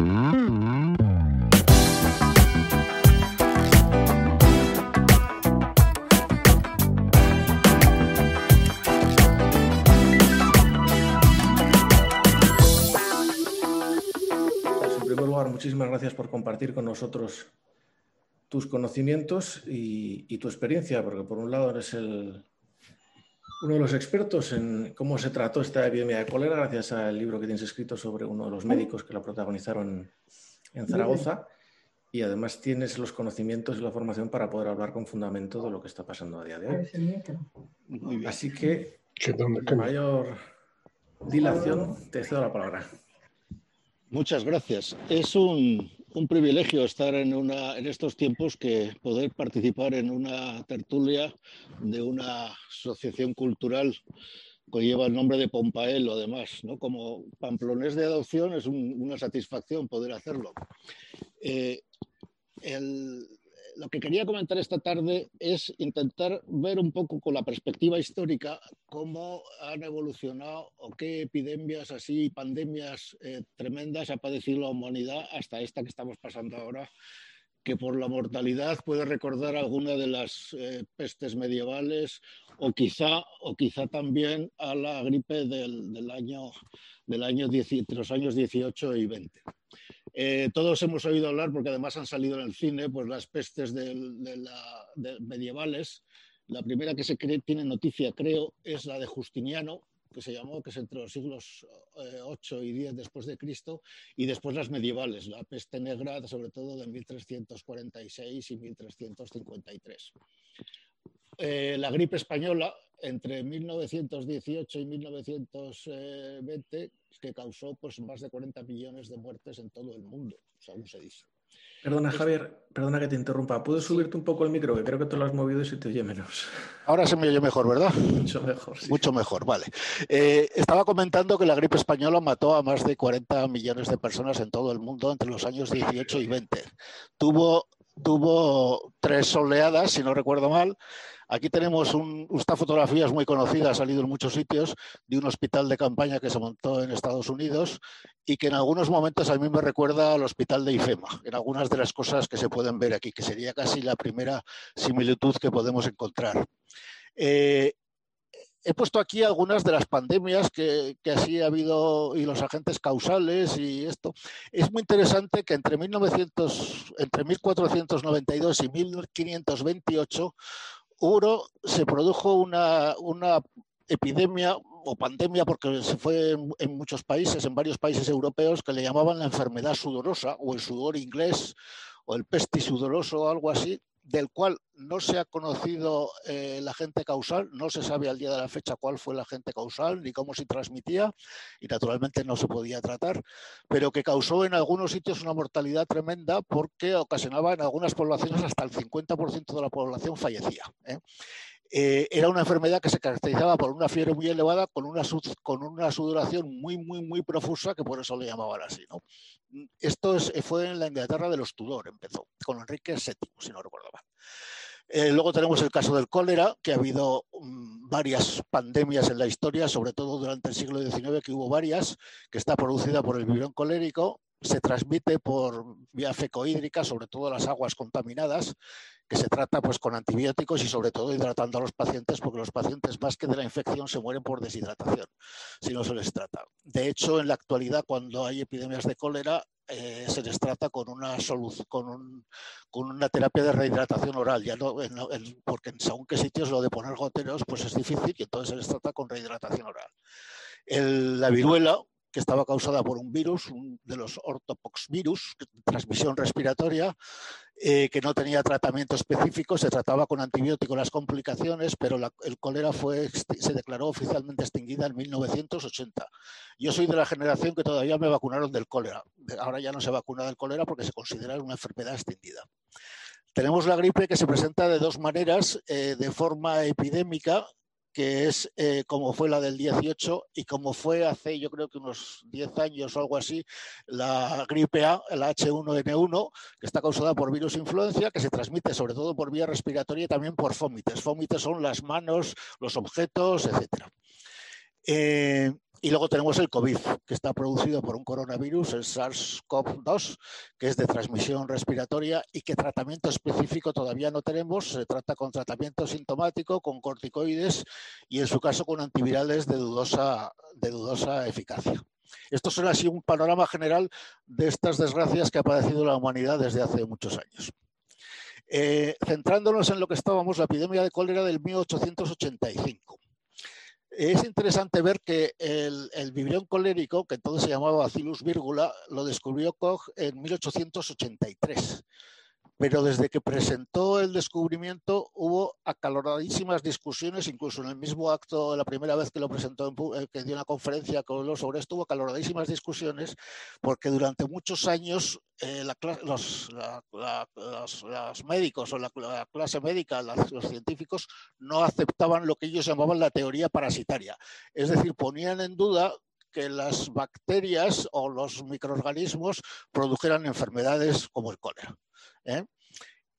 En primer lugar, muchísimas gracias por compartir con nosotros tus conocimientos y, tu experiencia, porque por un lado eres el, uno de los expertos en cómo se trató esta epidemia de cólera, gracias al libro que tienes escrito sobre uno de los médicos que la protagonizaron en Zaragoza. Y además tienes los conocimientos y la formación para poder hablar con fundamento de lo que está pasando a día de hoy. Así que, con mayor dilación, te cedo la palabra. Muchas gracias. Es un, un privilegio estar en, una, en estos tiempos que poder participar en una tertulia de una asociación cultural que lleva el nombre de Pompaelo, además, ¿no? Como pamplonés de adopción es un, una satisfacción poder hacerlo. Eh, lo que quería comentar esta tarde es intentar ver un poco con la perspectiva histórica cómo han evolucionado o qué epidemias así, pandemias eh, tremendas ha padecido la humanidad hasta esta que estamos pasando ahora, que por la mortalidad puede recordar alguna de las eh, pestes medievales o quizá, o quizá también a la gripe del, del año, del año entre los años 18 y 20. Eh, todos hemos oído hablar, porque además han salido en el cine, pues las pestes de, la, de medievales. La primera que se cree, tiene noticia, creo, es la de Justiniano, que se llamó, que es entre los siglos eh, 8 y 10 después de Cristo, y después las medievales, la peste negra, sobre todo de 1346 y 1353. Eh, la gripe española entre 1918 y 1920 que causó pues, más de 40 millones de muertes en todo el mundo, según se dice. Perdona, Javier, perdona que te interrumpa. ¿Puedes subirte un poco el micro? Que creo que te lo has movido y se te oye menos. Ahora se me oye mejor, ¿verdad? Mucho mejor. Sí. Mucho mejor, vale. Eh, estaba comentando que la gripe española mató a más de 40 millones de personas en todo el mundo entre los años 18 y 20. Tuvo, tuvo tres oleadas, si no recuerdo mal. Aquí tenemos un, esta fotografía es muy conocida, ha salido en muchos sitios, de un hospital de campaña que se montó en Estados Unidos y que en algunos momentos a mí me recuerda al hospital de IFEMA, en algunas de las cosas que se pueden ver aquí, que sería casi la primera similitud que podemos encontrar. Eh, he puesto aquí algunas de las pandemias que, que, así ha habido y los agentes causales y esto. Es muy interesante que entre, 1900, entre 1492 y 1528 Se produjo una, una epidemia o pandemia, porque se fue en, en, muchos países, en varios países europeos, que le llamaban la enfermedad sudorosa o el sudor inglés o el pestis sudoroso o algo así, del cual no se ha conocido eh, el agente causal, no se sabe al día de la fecha cuál fue el agente causal ni cómo se transmitía y naturalmente no se podía tratar, pero que causó en algunos sitios una mortalidad tremenda porque ocasionaba en algunas poblaciones hasta el 50% de la población fallecía. ¿eh? Eh, era una enfermedad que se caracterizaba por una fiebre muy elevada con una, con una sudoración muy, muy, muy profusa, que por eso le llamaban así. ¿no? Esto es, fue en la Inglaterra de los Tudor, empezó, con Enrique VII, si no recuerdo mal. Eh, luego tenemos el caso del cólera, que ha habido um, varias pandemias en la historia, sobre todo durante el siglo XIX, que hubo varias, que está producida por el vibrón colérico, se transmite por vía fecohídrica, sobre todo las aguas contaminadas, que se trata pues con antibióticos y sobre todo hidratando a los pacientes, porque los pacientes más que de la infección se mueren por deshidratación, si no se les trata. De hecho, en la actualidad, cuando hay epidemias de cólera, eh, se les trata con una con, un, con, una terapia de rehidratación oral, ya no, en, en, porque en según qué sitios lo de poner goteros pues es difícil y entonces se les trata con rehidratación oral. El, la viruela, que estaba causada por un virus, un de los ortopoxvirus, transmisión respiratoria, eh, que no tenía tratamiento específico, se trataba con antibiótico las complicaciones, pero el cólera fue, se declaró oficialmente extinguida en 1980. Yo soy de la generación que todavía me vacunaron del cólera. Ahora ya no se vacuna del cólera porque se considera una enfermedad extinguida. Tenemos la gripe que se presenta de dos maneras, eh, de forma epidémica que es eh, como fue la del 18 y como fue hace yo creo que unos 10 años o algo así, la gripe A, la H1N1, que está causada por virus influencia, que se transmite sobre todo por vía respiratoria y también por fómites. Fómites son las manos, los objetos, etc. Y luego tenemos el COVID, que está producido por un coronavirus, el SARS-CoV-2, que es de transmisión respiratoria y que tratamiento específico todavía no tenemos. Se trata con tratamiento sintomático, con corticoides y en su caso con antivirales de dudosa, de dudosa eficacia. Esto es así un panorama general de estas desgracias que ha padecido la humanidad desde hace muchos años. Eh, centrándonos en lo que estábamos, la epidemia de cólera del 1885 es interesante ver que el, vibrión colérico, que entonces se llamaba Bacillus vírgula, lo descubrió Koch en 1883 pero desde que presentó el descubrimiento hubo acaloradísimas discusiones, incluso en el mismo acto, la primera vez que lo presentó, eh, que dio una conferencia con los sobre esto, hubo acaloradísimas discusiones, porque durante muchos años eh, los, médicos o la, clase médica, los científicos, no aceptaban lo que ellos llamaban la teoría parasitaria. Es decir, ponían en duda que las bacterias o los microorganismos produjeran enfermedades como el cólera. ¿Eh?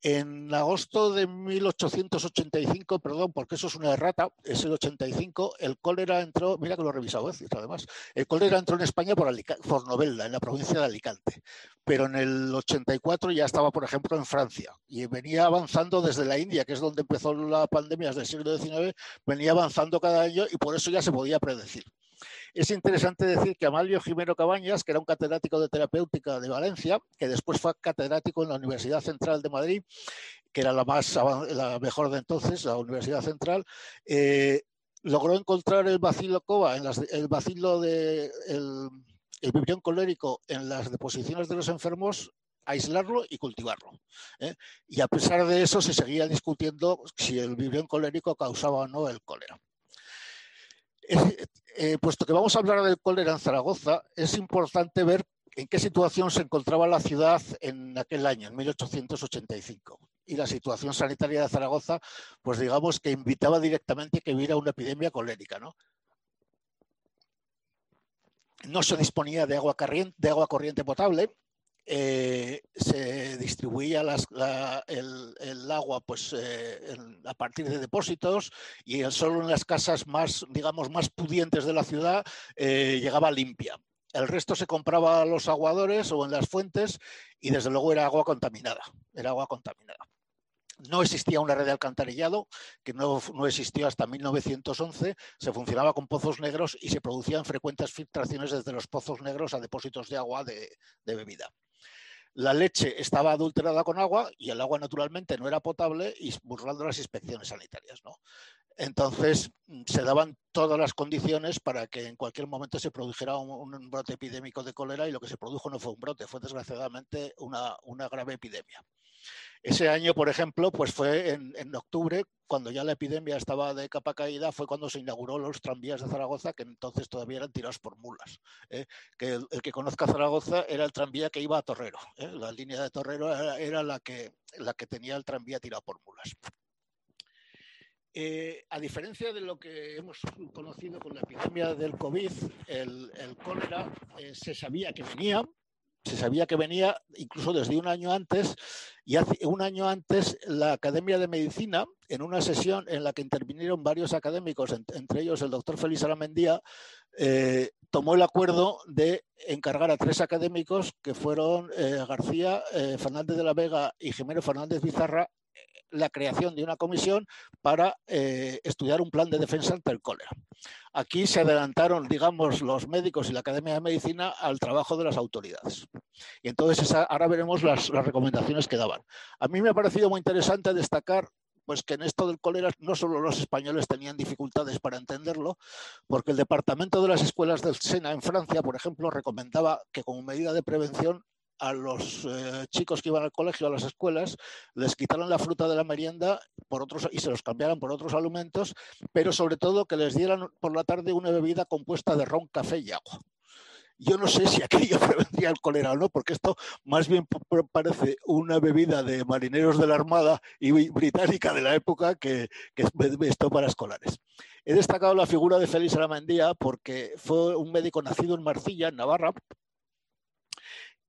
En agosto de 1885, perdón, porque eso es una errata, es el 85, el cólera entró, mira que lo he revisado, ¿eh? además, el cólera entró en España por, por Novelda, en la provincia de Alicante, pero en el 84 ya estaba, por ejemplo, en Francia y venía avanzando desde la India, que es donde empezó la pandemia del siglo XIX, venía avanzando cada año y por eso ya se podía predecir. Es interesante decir que Amalio Jimeno Cabañas, que era un catedrático de terapéutica de Valencia, que después fue catedrático en la Universidad Central de Madrid, que era la más la mejor de entonces, la Universidad Central, eh, logró encontrar el bacilo cova, en el bacilo de colérico en las deposiciones de los enfermos aislarlo y cultivarlo. ¿eh? Y a pesar de eso se seguía discutiendo si el vibrión colérico causaba o no el cólera. Eh, puesto que vamos a hablar del cólera en Zaragoza, es importante ver en qué situación se encontraba la ciudad en aquel año, en 1885. Y la situación sanitaria de Zaragoza, pues digamos que invitaba directamente que hubiera una epidemia colérica. No, no se disponía de agua, de agua corriente potable, eh, se distribuía el, agua pues, eh, a partir de depósitos y solo en las casas más, digamos, más pudientes de la ciudad eh, llegaba limpia. El resto se compraba a los aguadores o en las fuentes y desde luego era agua contaminada. Era agua contaminada. No existía una red de alcantarillado, que no, existió hasta 1911. Se funcionaba con pozos negros y se producían frecuentes filtraciones desde los pozos negros a depósitos de agua de bebida la leche estaba adulterada con agua y el agua naturalmente no era potable y burlando las inspecciones sanitarias. ¿no? Entonces mm, se daban todas las condiciones para que en cualquier momento se produjera un, brote epidémico de cólera y lo que se produjo no fue un brote, fue desgraciadamente una, una grave epidemia. Ese año, por ejemplo, pues fue en, octubre, cuando ya la epidemia estaba de capa caída, fue cuando se inauguró los tranvías de Zaragoza, que entonces todavía eran tirados por mulas. ¿eh? Que el, que conozca Zaragoza era el tranvía que iba a Torrero. ¿eh? La línea de Torrero era, la, que, la que tenía el tranvía tirado por mulas. Eh, a diferencia de lo que hemos conocido con la epidemia del COVID, el, cólera se sabía que venía, se sabía que venía incluso desde un año antes, y hace un año antes la Academia de Medicina, en una sesión en la que intervinieron varios académicos, entre ellos el doctor Félix Alamendía, eh, tomó el acuerdo de encargar a tres académicos, que fueron eh, García eh, Fernández de la Vega y Jimeno Fernández Bizarra, la creación de una comisión para eh, estudiar un plan de defensa ante el cólera. Aquí se adelantaron, digamos, los médicos y la Academia de Medicina al trabajo de las autoridades. Y entonces ahora veremos las, recomendaciones que daban. A mí me ha parecido muy interesante destacar pues que en esto del cólera no solo los españoles tenían dificultades para entenderlo, porque el Departamento de las Escuelas del Sena en Francia, por ejemplo, recomendaba que como medida de prevención a los eh, chicos que iban al colegio, a las escuelas, les quitaran la fruta de la merienda por otros, y se los cambiaran por otros alimentos, pero sobre todo que les dieran por la tarde una bebida compuesta de ron, café y agua. Yo no sé si aquello prevendría el cólera o no, porque esto más bien parece una bebida de marineros de la Armada y británica de la época que, que esto para escolares. He destacado la figura de Félix Aramendía porque fue un médico nacido en Marcilla, en Navarra,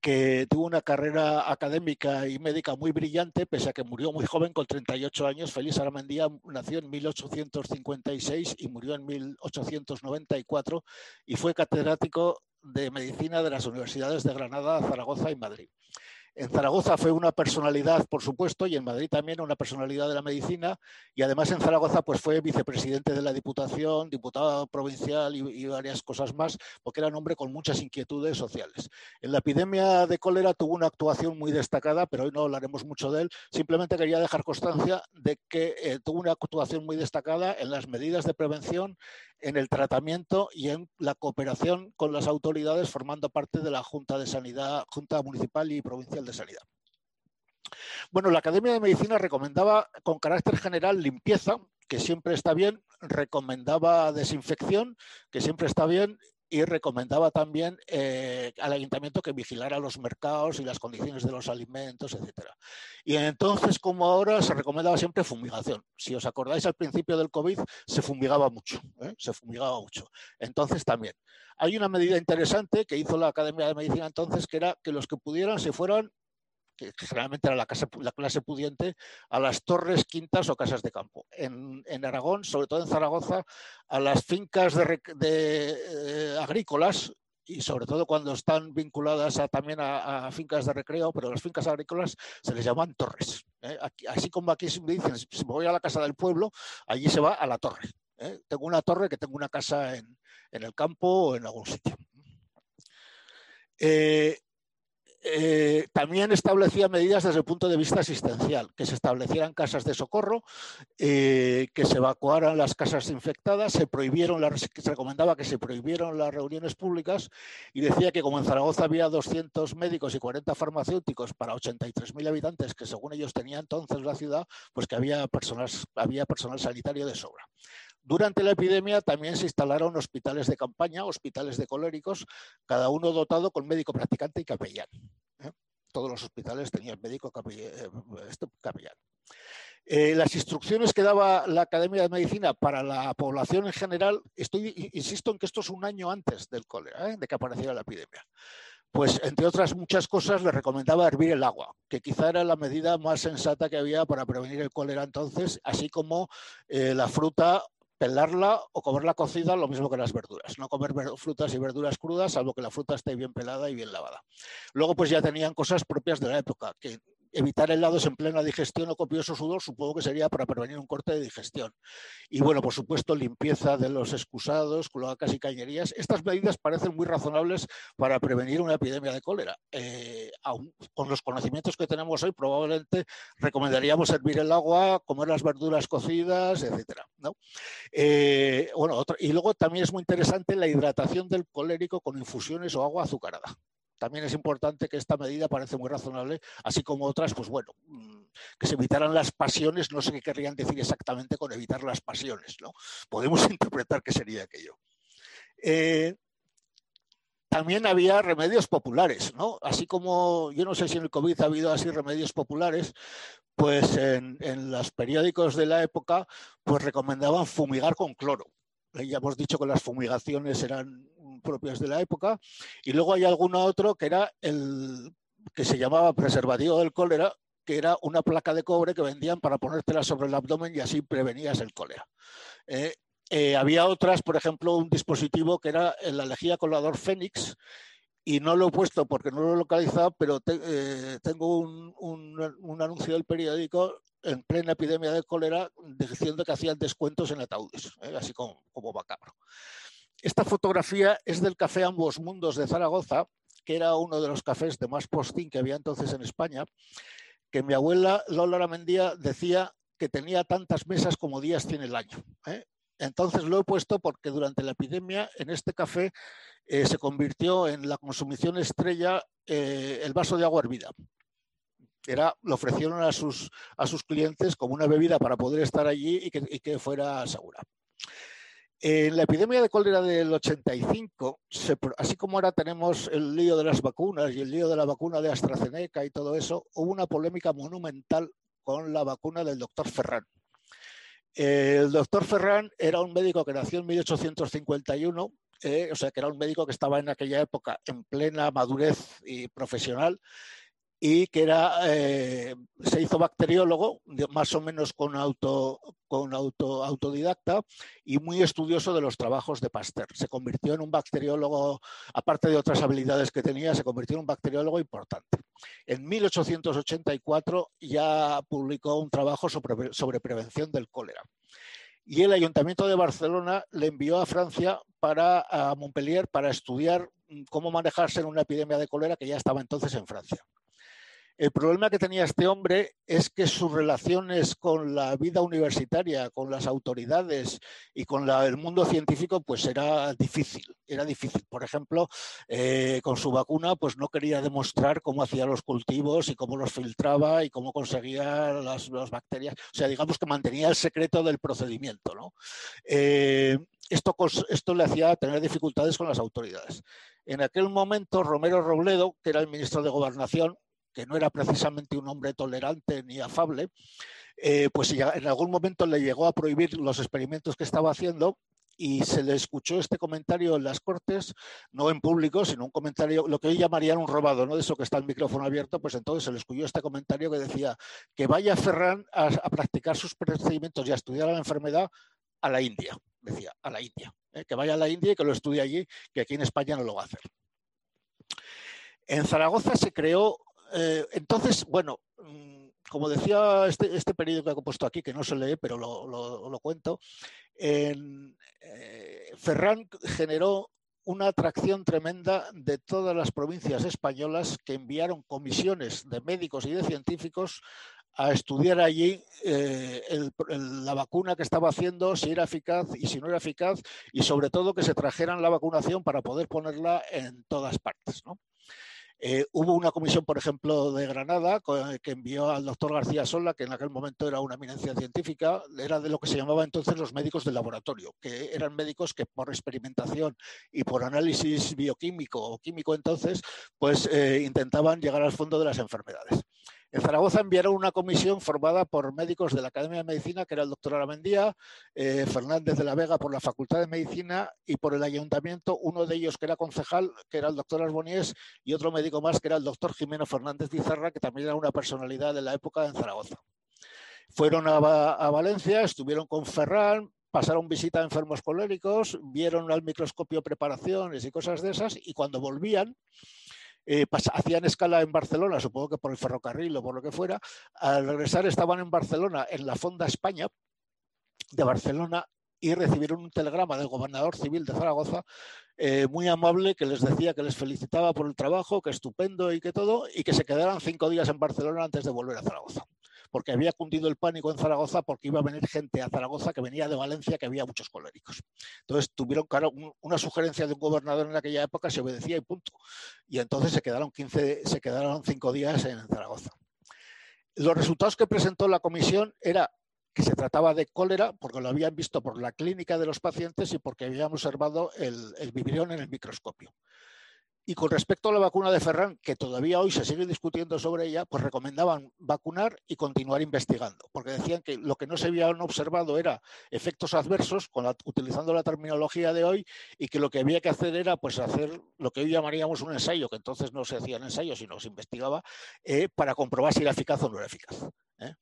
que tuvo una carrera académica y médica muy brillante, pese a que murió muy joven, con 38 años. Félix Aramendía nació en 1856 y murió en 1894 y fue catedrático de medicina de las universidades de Granada, Zaragoza y Madrid. En Zaragoza fue una personalidad, por supuesto, y en Madrid también una personalidad de la medicina, y además en Zaragoza pues fue vicepresidente de la Diputación, diputado provincial y, varias cosas más, porque era un hombre con muchas inquietudes sociales. En la epidemia de cólera tuvo una actuación muy destacada, pero hoy no hablaremos mucho de él. Simplemente quería dejar constancia de que eh, tuvo una actuación muy destacada en las medidas de prevención, en el tratamiento y en la cooperación con las autoridades formando parte de la Junta de Sanidad, Junta Municipal y Provincial de Sanidad. Bueno, la Academia de Medicina recomendaba con carácter general limpieza, que siempre está bien, recomendaba desinfección, que siempre está bien, y recomendaba también eh, al ayuntamiento que vigilara los mercados y las condiciones de los alimentos, etcétera. Y entonces, como ahora, se recomendaba siempre fumigación. Si os acordáis, al principio del COVID se fumigaba mucho, ¿eh? se fumigaba mucho. Entonces también. Hay una medida interesante que hizo la Academia de Medicina entonces, que era que los que pudieran se fueran generalmente era la, clase pudiente, a las torres, quintas o casas de campo. En, Aragón, sobre todo en Zaragoza, a las fincas de, eh, agrícolas y sobre todo cuando están vinculadas también a, fincas de recreo, pero las fincas agrícolas se les llaman torres. ¿eh? así como aquí me dicen, si me voy a la casa del pueblo, allí se va a la torre. ¿eh? Tengo una torre que tengo una casa en, el campo o en algún sitio. También establecía medidas desde el punto de vista asistencial, que se establecieran casas de socorro, eh, que se evacuaran las casas infectadas, se prohibieron las, se recomendaba que se prohibieron las reuniones públicas y decía que como en Zaragoza había 200 médicos y 40 farmacéuticos para 83.000 habitantes, que según ellos tenía entonces la ciudad, pues que había personal sanitario de sobra. Durante la epidemia también se instalaron hospitales de campaña, hospitales de coléricos, cada uno dotado con médico practicante y capellán. ¿eh? Todos los hospitales tenían médico eh, capellán. Eh, las instrucciones que daba la Academia de Medicina para la población en general, insisto en que esto es un año antes del cólera, de que apareciera la epidemia. Pues, entre otras muchas cosas, le recomendaba hervir el agua, que quizá era la medida más sensata que había para prevenir el cólera entonces, así como la fruta pelarla o comerla cocida, lo mismo que las verduras. No comer frutas y verduras crudas, salvo que la fruta esté bien pelada y bien lavada. Luego, pues ya tenían cosas propias de la época, que evitar helados en plena digestión o copioso sudor, supongo que sería para prevenir un corte de digestión. Y bueno, por supuesto, limpieza de los excusados, cloacas y cañerías. Estas medidas parecen muy razonables para prevenir una epidemia de cólera. Eh, con los conocimientos que tenemos hoy, probablemente recomendaríamos hervir el agua, comer las verduras cocidas, etcétera. Eh, bueno, y luego también es muy interesante la hidratación del colérico con infusiones o agua azucarada también es importante que esta medida parece muy razonable, así como otras, pues bueno, mm, que se evitaran las pasiones, no sé qué querrían decir exactamente con evitar las pasiones, ¿no? Podemos interpretar qué sería aquello. Eh, también había remedios populares, ¿no? Así como yo no sé si en el COVID ha habido así remedios populares, pues en, en los periódicos de la época pues recomendaban fumigar con cloro. Ya hemos dicho que las fumigaciones eran propias de la época, y luego hay alguno otro que era el que se llamaba preservativo del cólera, que era una placa de cobre que vendían para ponértela sobre el abdomen y así prevenías el cólera. Eh, eh, había otras, por ejemplo, un dispositivo que era la lejía colador Fénix, y no lo he puesto porque no lo he localizado, pero eh, tengo un, un, anuncio del periódico en plena epidemia de cólera diciendo que hacían descuentos en ataúdes, así como, como. Esta fotografía es del Café Ambos Mundos de Zaragoza, que era uno de los cafés de más postín que había entonces en España, que mi abuela Lola Mendía decía que tenía tantas mesas como días tiene el año. ¿eh? Entonces lo he puesto porque durante la epidemia en este café eh, se convirtió en la consumición estrella eh, el vaso de agua hervida. Era, lo ofrecieron a sus, a sus clientes como una bebida para poder estar allí y que fuera segura. En la epidemia de cólera del 85, así como ahora tenemos el lío de las vacunas y el lío de la vacuna de AstraZeneca y todo eso, hubo una polémica monumental con la vacuna del doctor Ferran. El doctor Ferran era un médico que nació en 1851, eh, o sea que era un médico que estaba en aquella época en plena madurez y profesional y que era, eh, se hizo bacteriólogo, más o menos con, auto, con auto, autodidacta y muy estudioso de los trabajos de Pasteur. Se convirtió en un bacteriólogo, aparte de otras habilidades que tenía, se convirtió en un bacteriólogo importante. En 1884 ya publicó un trabajo sobre, sobre prevención del cólera y el Ayuntamiento de Barcelona le envió a Francia para a Montpellier para estudiar cómo manejarse en una epidemia de cólera que ya estaba entonces en Francia. El problema que tenía este hombre es que sus relaciones con la vida universitaria, con las autoridades y con el mundo científico, pues era difícil. Era difícil. Por ejemplo, eh, con su vacuna, pues no quería demostrar cómo hacía los cultivos y cómo los filtraba y cómo conseguía las, bacterias. O sea, digamos que mantenía el secreto del procedimiento. Eh, esto, esto le hacía tener dificultades con las autoridades. En aquel momento, Romero Robledo, que era el ministro de Gobernación, que no era precisamente un hombre tolerante ni afable, eh, pues en algún momento le llegó a prohibir los experimentos que estaba haciendo y se le escuchó este comentario en las Cortes, no en público, sino un comentario, lo que hoy llamarían un robado, ¿no? De eso que está el micrófono abierto, pues entonces se le escuchó este comentario que decía que vaya Ferran a, practicar sus procedimientos y a estudiar la enfermedad a la India, decía, a la India, ¿eh? que vaya a la India y que lo estudie allí, que aquí en España no lo va a hacer. En Zaragoza se creó eh, entonces, bueno, mm, como decía este, este, periódico que he puesto aquí, que no se lee, pero lo, cuento, en, eh, Ferran generó una atracción tremenda de todas las provincias españolas que enviaron comisiones de médicos y de científicos a estudiar allí eh, la vacuna que estaba haciendo, si era eficaz y si no era eficaz, y sobre todo que se trajeran la vacunación para poder ponerla en todas partes. ¿no? Eh, hubo una comisión, por ejemplo, de Granada que envió al doctor García Sola, que en aquel momento era una eminencia científica, era de lo que se llamaba entonces los médicos del laboratorio, que eran médicos que por experimentación y por análisis bioquímico o químico entonces, pues eh, intentaban llegar al fondo de las enfermedades. En Zaragoza enviaron una comisión formada por médicos de la Academia de Medicina, que era el doctor Aramendía, eh, Fernández de la Vega por la Facultad de Medicina y por el Ayuntamiento, uno de ellos que era concejal, que era el doctor Arboniés, y otro médico más, que era el doctor Jimeno Fernández Bizarra, que también era una personalidad de la época en Zaragoza. Fueron a, a Valencia, estuvieron con Ferran, pasaron visita a enfermos coléricos, vieron al microscopio preparaciones y cosas de esas, y cuando volvían, eh, hacían escala en Barcelona, supongo que por el ferrocarril o por lo que fuera. Al regresar estaban en Barcelona, en la Fonda España de Barcelona, y recibieron un telegrama del gobernador civil de Zaragoza eh, muy amable que les decía que les felicitaba por el trabajo, que estupendo y que todo, y que se quedaran cinco días en Barcelona antes de volver a Zaragoza porque había cundido el pánico en Zaragoza porque iba a venir gente a Zaragoza que venía de Valencia, que había muchos coléricos. Entonces tuvieron claro, una sugerencia de un gobernador en aquella época, se obedecía y punto. Y entonces se quedaron 15, se quedaron cinco días en Zaragoza. Los resultados que presentó la comisión era que se trataba de cólera porque lo habían visto por la clínica de los pacientes y porque habían observado el, el en el microscopio. Y con respecto a la vacuna de Ferran, que todavía hoy se sigue discutiendo sobre ella, pues recomendaban vacunar y continuar investigando, porque decían que lo que no se habían observado era efectos adversos, utilizando la terminología de hoy, y que lo que había que hacer era pues hacer lo que hoy llamaríamos un ensayo, que entonces no se hacían ensayos, sino se investigaba, eh, para comprobar si era eficaz o no era eficaz. ¿eh?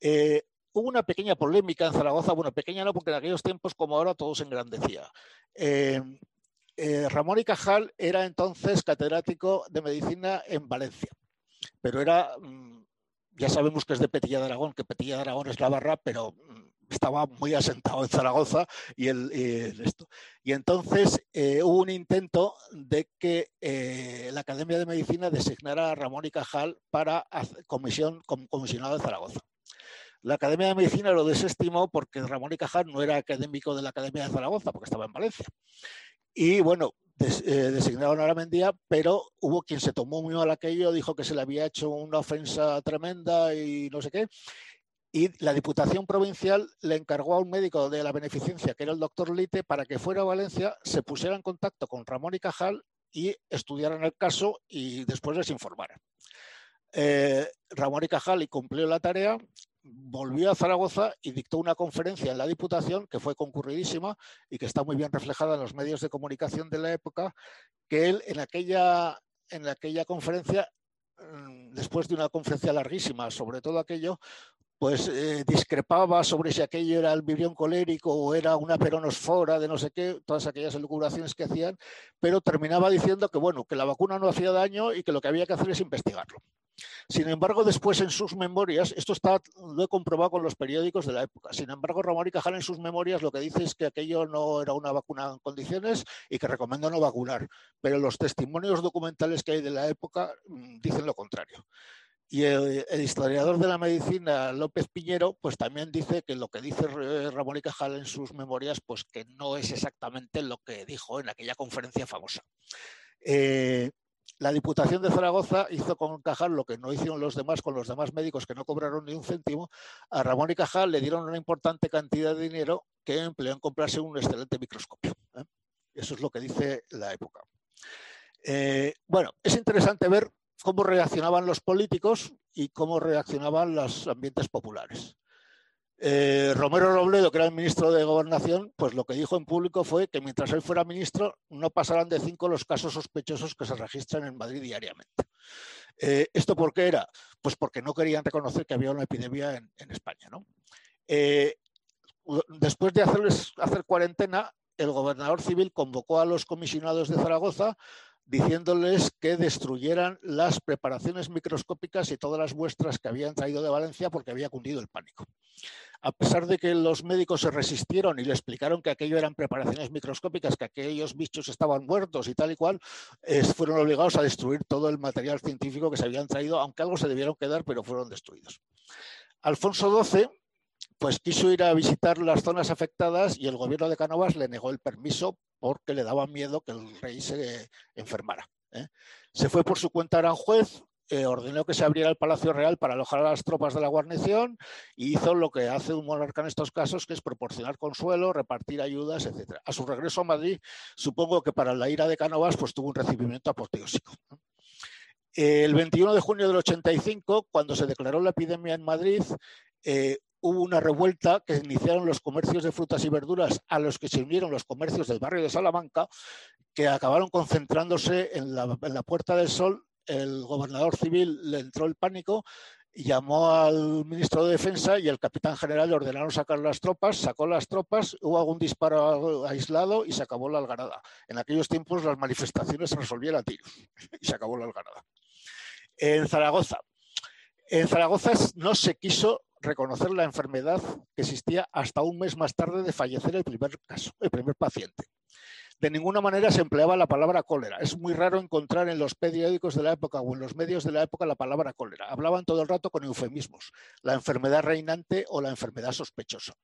Eh, hubo una pequeña polémica en Zaragoza, bueno, pequeña no, porque en aquellos tiempos como ahora todo se engrandecía. Ramón y Cajal era entonces catedrático de medicina en Valencia, pero era, mm, ya sabemos que es de Petilla de Aragón, que Petilla de Aragón es la barra, pero mm, estaba muy asentado en Zaragoza y, el, esto. Y entonces eh, hubo un intento de que eh, la Academia de Medicina designara a Ramón y Cajal para comisión, como comisionado de Zaragoza. La Academia de Medicina lo desestimó porque Ramón y Cajal no era académico de la Academia de Zaragoza, porque estaba en Valencia. Y bueno, eh, designaron a Aramendía, pero hubo quien se tomó muy mal aquello, dijo que se le había hecho una ofensa tremenda y no sé qué. Y la Diputación Provincial le encargó a un médico de la beneficencia, que era el doctor Lite, para que fuera a Valencia, se pusiera en contacto con Ramón y Cajal y estudiaran el caso y después les informara. Eh, Ramón y Cajal y cumplió la tarea, volvió a Zaragoza y dictó una conferencia en la Diputación que fue concurridísima y que está muy bien reflejada en los medios de comunicación de la época, que él en aquella, en aquella conferencia, mm, después de una conferencia larguísima sobre todo aquello, pues eh, discrepaba sobre si aquello era el vibrión colérico o era una peronosfora de no sé qué, todas aquellas elucubraciones que hacían, pero terminaba diciendo que bueno, que la vacuna no hacía daño y que lo que había que hacer es investigarlo. Sin embargo, después en sus memorias, esto está, lo he comprobado con los periódicos de la época, sin embargo, Ramón y Cajal en sus memorias lo que dice es que aquello no era una vacuna en condiciones y que recomienda no vacunar, pero los testimonios documentales que hay de la época mm, dicen lo contrario. Y el, historiador de la medicina, López Piñero, pues también dice que lo que dice Ramón y Cajal en sus memorias, pues que no es exactamente lo que dijo en aquella conferencia famosa. Eh, la Diputación de Zaragoza hizo con Cajal lo que no hicieron los demás con los demás médicos que no cobraron ni un céntimo. A Ramón y Cajal le dieron una importante cantidad de dinero que empleó en comprarse un excelente microscopio. ¿eh? Eso es lo que dice la época. Eh, bueno, es interesante ver cómo reaccionaban los políticos y cómo reaccionaban los ambientes populares. Eh, Romero Robledo, que era el ministro de Gobernación, pues lo que dijo en público fue que mientras él fuera ministro no pasarán de cinco los casos sospechosos que se registran en Madrid diariamente. Eh, ¿Esto por qué era? Pues porque no querían reconocer que había una epidemia en, España. Eh, después de hacerles hacer cuarentena, el gobernador civil convocó a los comisionados de Zaragoza diciéndoles que destruyeran las preparaciones microscópicas y todas las muestras que habían traído de Valencia porque había cundido el pánico. A pesar de que los médicos se resistieron y le explicaron que aquello eran preparaciones microscópicas, que aquellos bichos estaban muertos y tal y cual, fueron obligados a destruir todo el material científico que se habían traído, aunque algo se debieron quedar, pero fueron destruidos. Alfonso XII pues quiso ir a visitar las zonas afectadas y el gobierno de Cánovas le negó el permiso porque le daba miedo que el rey se enfermara. ¿eh? Se fue por su cuenta a Aranjuez, eh, ordenó que se abriera el Palacio Real para alojar a las tropas de la guarnición y hizo lo que hace un monarca en estos casos, que es proporcionar consuelo, repartir ayudas, etc. A su regreso a Madrid, supongo que para la ira de Cánovas, pues tuvo un recibimiento apoteósico. El 21 de junio del 85, cuando se declaró la epidemia en Madrid, eh, hubo una revuelta que iniciaron los comercios de frutas y verduras a los que se unieron los comercios del barrio de Salamanca, que acabaron concentrándose en la, Puerta del Sol. El gobernador civil le entró el pánico, llamó al ministro de Defensa y el capitán general le ordenaron sacar las tropas, sacó las tropas, hubo algún disparo aislado y se acabó la algarada. En aquellos tiempos las manifestaciones se resolvían a tiros y se acabó la algarada. En Zaragoza. En Zaragoza no se quiso reconocer la enfermedad que existía hasta un mes más tarde de fallecer el primer caso, el primer paciente. De ninguna manera se empleaba la palabra cólera. Es muy raro encontrar en los periódicos de la época o en los medios de la época la palabra cólera. Hablaban todo el rato con eufemismos, la enfermedad reinante o la enfermedad sospechosa.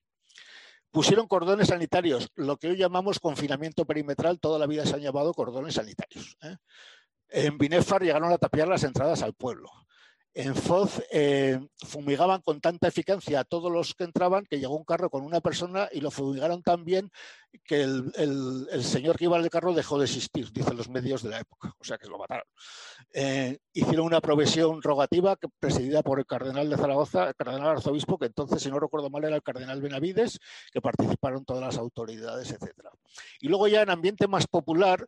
Pusieron cordones sanitarios, lo que hoy llamamos confinamiento perimetral, toda la vida se han llamado cordones sanitarios. ¿eh? En Binefar llegaron a tapiar las entradas al pueblo en Foz eh, fumigaban con tanta eficacia a todos los que entraban que llegó un carro con una persona y lo fumigaron tan bien que el, señor que iba en el carro dejó de existir, dicen los medios de la época, o sea que lo mataron. Eh, hicieron una provisión rogativa presidida por el cardenal de Zaragoza, el cardenal arzobispo, que entonces, si no recuerdo mal, era el cardenal Benavides, que participaron todas las autoridades, etc. Y luego ya en ambiente más popular,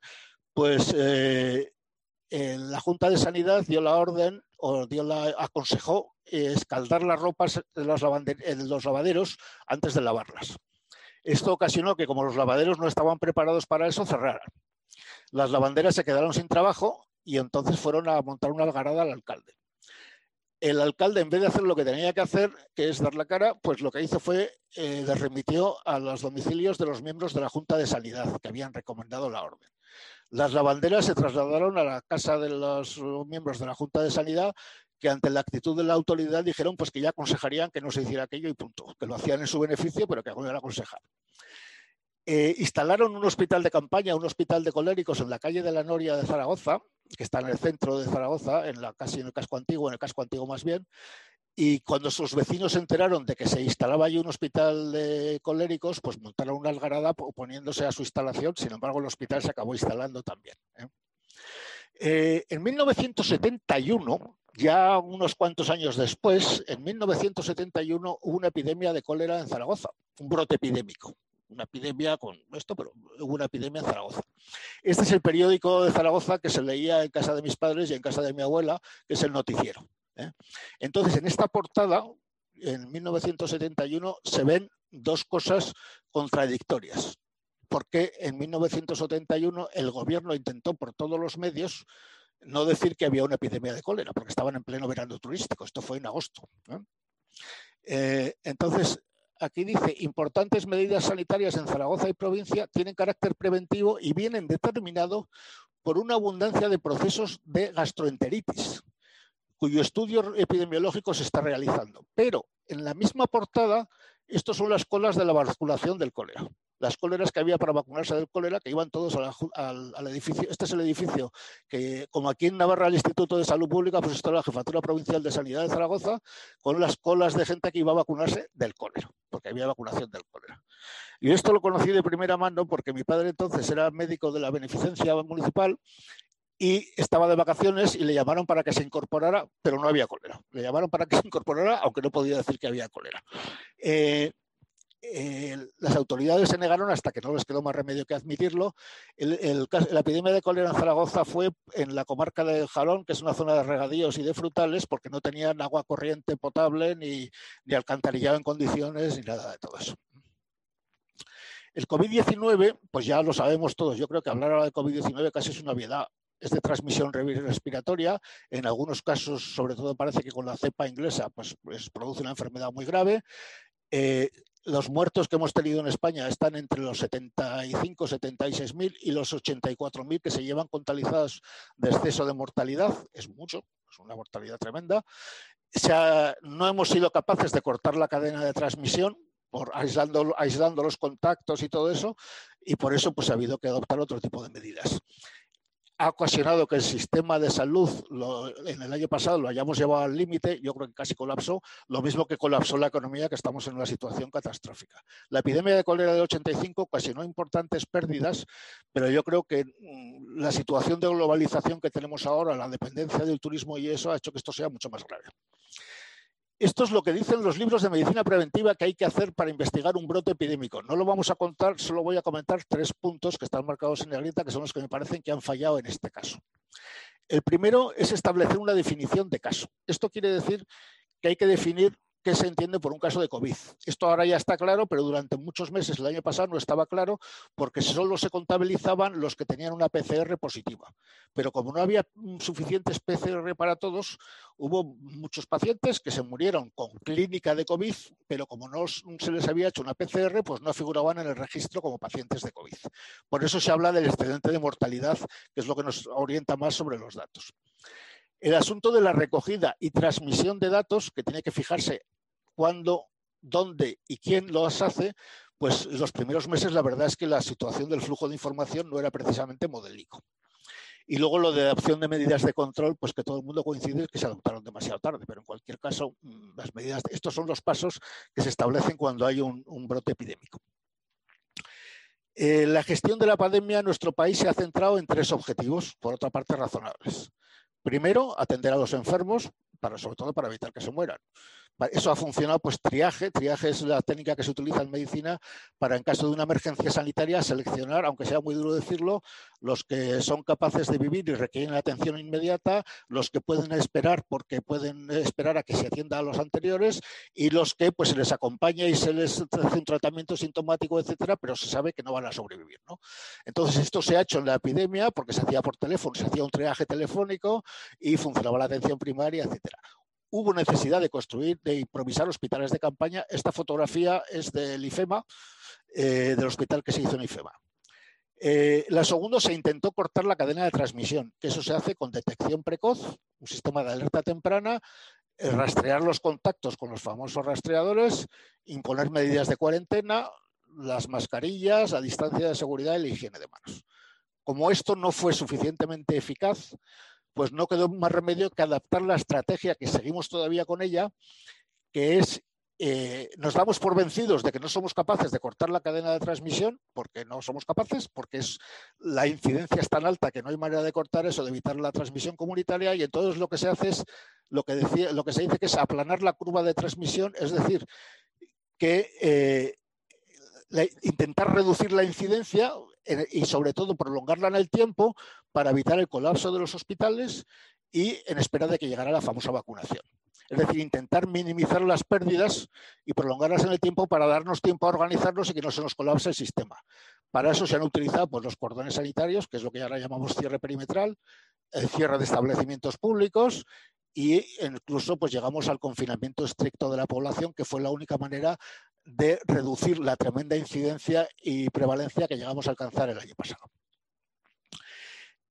pues eh, la Junta de Sanidad dio la orden o dio la, aconsejó eh, escaldar las ropas de los, los lavaderos antes de lavarlas. Esto ocasionó que como los lavaderos no estaban preparados para eso, cerraran. Las lavanderas se quedaron sin trabajo y entonces fueron a montar una algarada al alcalde. El alcalde, en vez de hacer lo que tenía que hacer, que es dar la cara, pues lo que hizo fue eh, remitió a los domicilios de los miembros de la Junta de Sanidad que habían recomendado la orden. Las lavanderas se trasladaron a la casa de los miembros de la Junta de Sanidad, que ante la actitud de la autoridad dijeron pues que ya aconsejarían que no se hiciera aquello y punto, que lo hacían en su beneficio, pero que a aconsejar. Eh, instalaron un hospital de campaña, un hospital de coléricos en la calle de la Noria de Zaragoza, que está en el centro de Zaragoza, en la, casi en el casco antiguo, en el casco antiguo más bien, y cuando sus vecinos se enteraron de que se instalaba allí un hospital de coléricos, pues montaron una algarada oponiéndose a su instalación. Sin embargo, el hospital se acabó instalando también. ¿eh? Eh, en 1971, ya unos cuantos años después, en 1971 hubo una epidemia de cólera en Zaragoza, un brote epidémico. Una epidemia con esto, pero hubo una epidemia en Zaragoza. Este es el periódico de Zaragoza que se leía en casa de mis padres y en casa de mi abuela, que es el noticiero. ¿Eh? Entonces, en esta portada, en 1971, se ven dos cosas contradictorias porque en 1971 el gobierno intentó por todos los medios no decir que había una epidemia de cólera, porque estaban en pleno verano turístico. Esto fue en agosto. Eh, entonces, aquí dice, importantes medidas sanitarias en Zaragoza y provincia tienen carácter preventivo y vienen determinados por una abundancia de procesos de gastroenteritis, cuyo estudio epidemiológico se está realizando. Pero en la misma portada, estos son las colas de la vacunación del cólera las cóleras que había para vacunarse del cólera, que iban todos al, edificio. Este es el edificio que, como aquí en Navarra, el Instituto de Salud Pública, pues está la Jefatura Provincial de Sanidad de Zaragoza, con las colas de gente que iba a vacunarse del cólera, porque había vacunación del cólera. Y esto lo conocí de primera mano porque mi padre entonces era médico de la beneficencia municipal y estaba de vacaciones y le llamaron para que se incorporara, pero no había cólera. Le llamaron para que se incorporara, aunque no podía decir que había cólera. Eh, eh, las autoridades se negaron hasta que no les quedó más remedio que admitirlo. la epidemia de cólera en Zaragoza fue en la comarca de Jalón, que es una zona de regadíos y de frutales, porque no tenían agua corriente potable ni, ni alcantarillado en condiciones ni nada de todo eso. El COVID-19, pues ya lo sabemos todos. Yo creo que hablar ahora de COVID-19 casi es una obviedad. Es de transmisión respiratoria. En algunos casos, sobre todo parece que con la cepa inglesa, pues, pues produce una enfermedad muy grave. Eh, los muertos que hemos tenido en España están entre los 75, 76 mil y los 84 mil que se llevan contabilizados de exceso de mortalidad. Es mucho, es una mortalidad tremenda. no hemos sido capaces de cortar la cadena de transmisión por aislando, aislando los contactos y todo eso, y por eso pues, ha habido que adoptar otro tipo de medidas ha ocasionado que el sistema de salud en el año pasado lo hayamos llevado al límite, yo creo que casi colapsó, lo mismo que colapsó la economía, que estamos en una situación catastrófica. La epidemia de cólera del 85 ocasionó importantes pérdidas, pero yo creo que mm, la situación de globalización que tenemos ahora, la dependencia del turismo y eso ha hecho que esto sea mucho más grave. Esto es lo que dicen los libros de medicina preventiva que hay que hacer para investigar un brote epidémico. No lo vamos a contar, solo voy a comentar tres puntos que están marcados en negrita, que son los que me parecen que han fallado en este caso. El primero es establecer una definición de caso. Esto quiere decir que hay que definir qué se entiende por un caso de COVID. Esto ahora ya está claro, pero durante muchos meses el año pasado no estaba claro porque solo se contabilizaban los que tenían una PCR positiva. Pero como no había suficientes PCR para todos, hubo muchos pacientes que se murieron con clínica de COVID, pero como no se les había hecho una PCR, pues no figuraban en el registro como pacientes de COVID. Por eso se habla del excedente de mortalidad, que es lo que nos orienta más sobre los datos. El asunto de la recogida y transmisión de datos, que tiene que fijarse cuándo, dónde y quién los hace, pues los primeros meses la verdad es que la situación del flujo de información no era precisamente modélico. Y luego lo de adopción de medidas de control, pues que todo el mundo coincide que se adoptaron demasiado tarde, pero en cualquier caso, mm, las medidas, estos son los pasos que se establecen cuando hay un, brote epidémico. Eh, la gestión de la pandemia en nuestro país se ha centrado en tres objetivos, por otra parte razonables. Primero, atender a los enfermos, para, sobre todo para evitar que se mueran. Eso ha funcionado, pues triaje. Triaje es la técnica que se utiliza en medicina para, en caso de una emergencia sanitaria, seleccionar, aunque sea muy duro decirlo, los que son capaces de vivir y requieren atención inmediata, los que pueden esperar porque pueden esperar a que se atienda a los anteriores y los que pues se les acompaña y se les hace un tratamiento sintomático, etcétera, pero se sabe que no van a sobrevivir. ¿no? Entonces, esto se ha hecho en la epidemia porque se hacía por teléfono, se hacía un triaje telefónico y funcionaba la atención primaria, etcétera hubo necesidad de construir, de improvisar hospitales de campaña. Esta fotografía es del IFEMA, eh, del hospital que se hizo en IFEMA. Eh, la segunda, se intentó cortar la cadena de transmisión, que eso se hace con detección precoz, un sistema de alerta temprana, eh, rastrear los contactos con los famosos rastreadores, imponer medidas de cuarentena, las mascarillas, la distancia de seguridad y la higiene de manos. Como esto no fue suficientemente eficaz, pues no quedó más remedio que adaptar la estrategia que seguimos todavía con ella, que es eh, nos damos por vencidos de que no somos capaces de cortar la cadena de transmisión, porque no somos capaces, porque es, la incidencia es tan alta que no hay manera de cortar eso, de evitar la transmisión comunitaria, y entonces lo que se hace es lo que, decía, lo que se dice que es aplanar la curva de transmisión, es decir, que eh, intentar reducir la incidencia y sobre todo prolongarla en el tiempo para evitar el colapso de los hospitales y en espera de que llegara la famosa vacunación. Es decir, intentar minimizar las pérdidas y prolongarlas en el tiempo para darnos tiempo a organizarnos y que no se nos colapse el sistema. Para eso se han utilizado pues, los cordones sanitarios, que es lo que ahora llamamos cierre perimetral, el cierre de establecimientos públicos e incluso pues, llegamos al confinamiento estricto de la población, que fue la única manera de reducir la tremenda incidencia y prevalencia que llegamos a alcanzar el año pasado.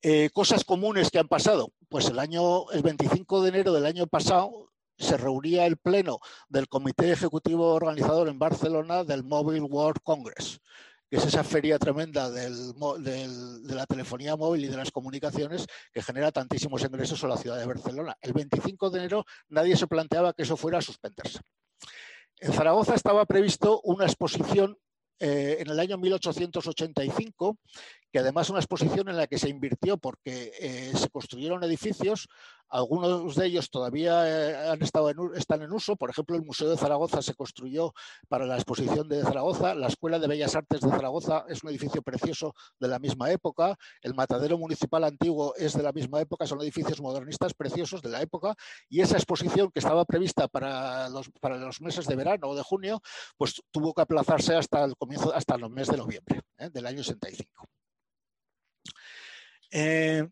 Eh, cosas comunes que han pasado. Pues el año, el 25 de enero del año pasado, se reunía el pleno del Comité Ejecutivo Organizador en Barcelona del Mobile World Congress, que es esa feria tremenda de la telefonía móvil y de las comunicaciones que genera tantísimos ingresos en la ciudad de Barcelona. El 25 de enero nadie se planteaba que eso fuera a suspenderse. En Zaragoza estaba previsto una exposición eh, en el año 1885, que además una exposición en la que se invirtió porque eh, se construyeron edificios algunos de ellos todavía eh, están en uso. Por ejemplo, el Museo de Zaragoza se construyó para la exposición de Zaragoza. La Escuela de Bellas Artes de Zaragoza es un edificio precioso de la misma época. El Matadero Municipal Antiguo es de la misma época. Son edificios modernistas preciosos de la época. Y esa exposición que estaba prevista para los, para los meses de verano o de junio, pues tuvo que aplazarse hasta el comienzo, hasta el mes de noviembre ¿eh? del año 65. Eh,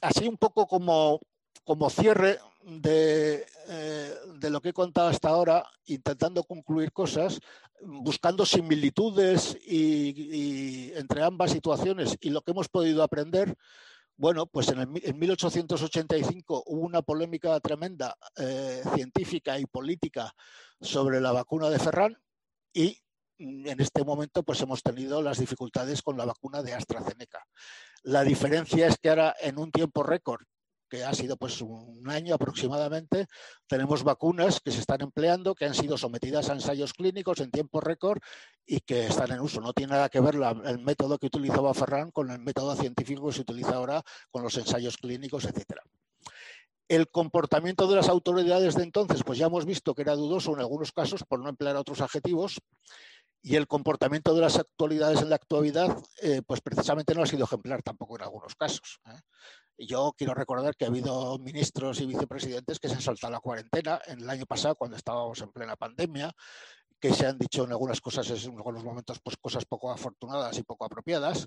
así un poco como como cierre eh, de, lo que he contado hasta ahora, intentando concluir cosas, buscando similitudes y, entre ambas situaciones y lo que hemos podido aprender, bueno, pues en, 1885 hubo una polémica tremenda eh, científica y política sobre la vacuna de Ferran y en este momento pues hemos tenido las dificultades con la vacuna de AstraZeneca. La diferencia es que ahora en un tiempo récord que ha sido pues un año aproximadamente, tenemos vacunas que se están empleando, que han sido sometidas a ensayos clínicos en tiempo récord y que están en uso. No tiene nada que ver el método que utilizaba Ferran con el método científico que se utiliza ahora con los ensayos clínicos, etcétera. El comportamiento de las autoridades de entonces, pues ya hemos visto que era dudoso en algunos casos, por no emplear otros adjetivos, y el comportamiento de las autoridades en la actualidad, eh, pues precisamente no ha sido ejemplar tampoco en algunos casos. ¿eh? Yo quiero recordar que ha habido ministros y vicepresidentes que se han saltado la cuarentena en el año pasado cuando estábamos en plena pandemia, que se han dicho en algunas cosas, en algunos momentos, pues cosas poco afortunadas y poco apropiadas.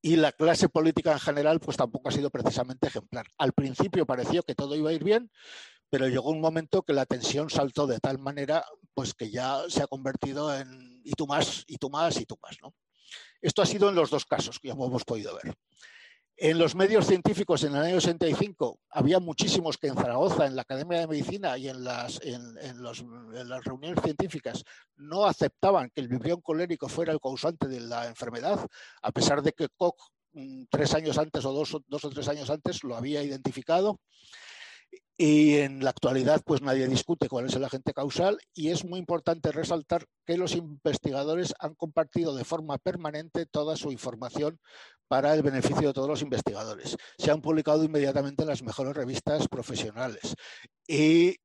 Y la clase política en general, pues tampoco ha sido precisamente ejemplar. Al principio pareció que todo iba a ir bien, pero llegó un momento que la tensión saltó de tal manera, pues que ya se ha convertido en y tú más, y tú más, y tú más, ¿no? Esto ha sido en los dos casos que ya hemos podido ver. En los medios científicos en el año 65 había muchísimos que en Zaragoza, en la Academia de Medicina y en las, reuniones científicas no aceptaban que el vibrión colérico fuera el causante de la enfermedad, a pesar de que Koch mm, tres años antes o dos, dos o tres años antes lo había identificado. Y en la actualidad, pues nadie discute cuál es el agente causal y es muy importante resaltar que los investigadores han compartido de forma permanente toda su información para el beneficio de todos los investigadores. Se han publicado inmediatamente en las mejores revistas profesionales y,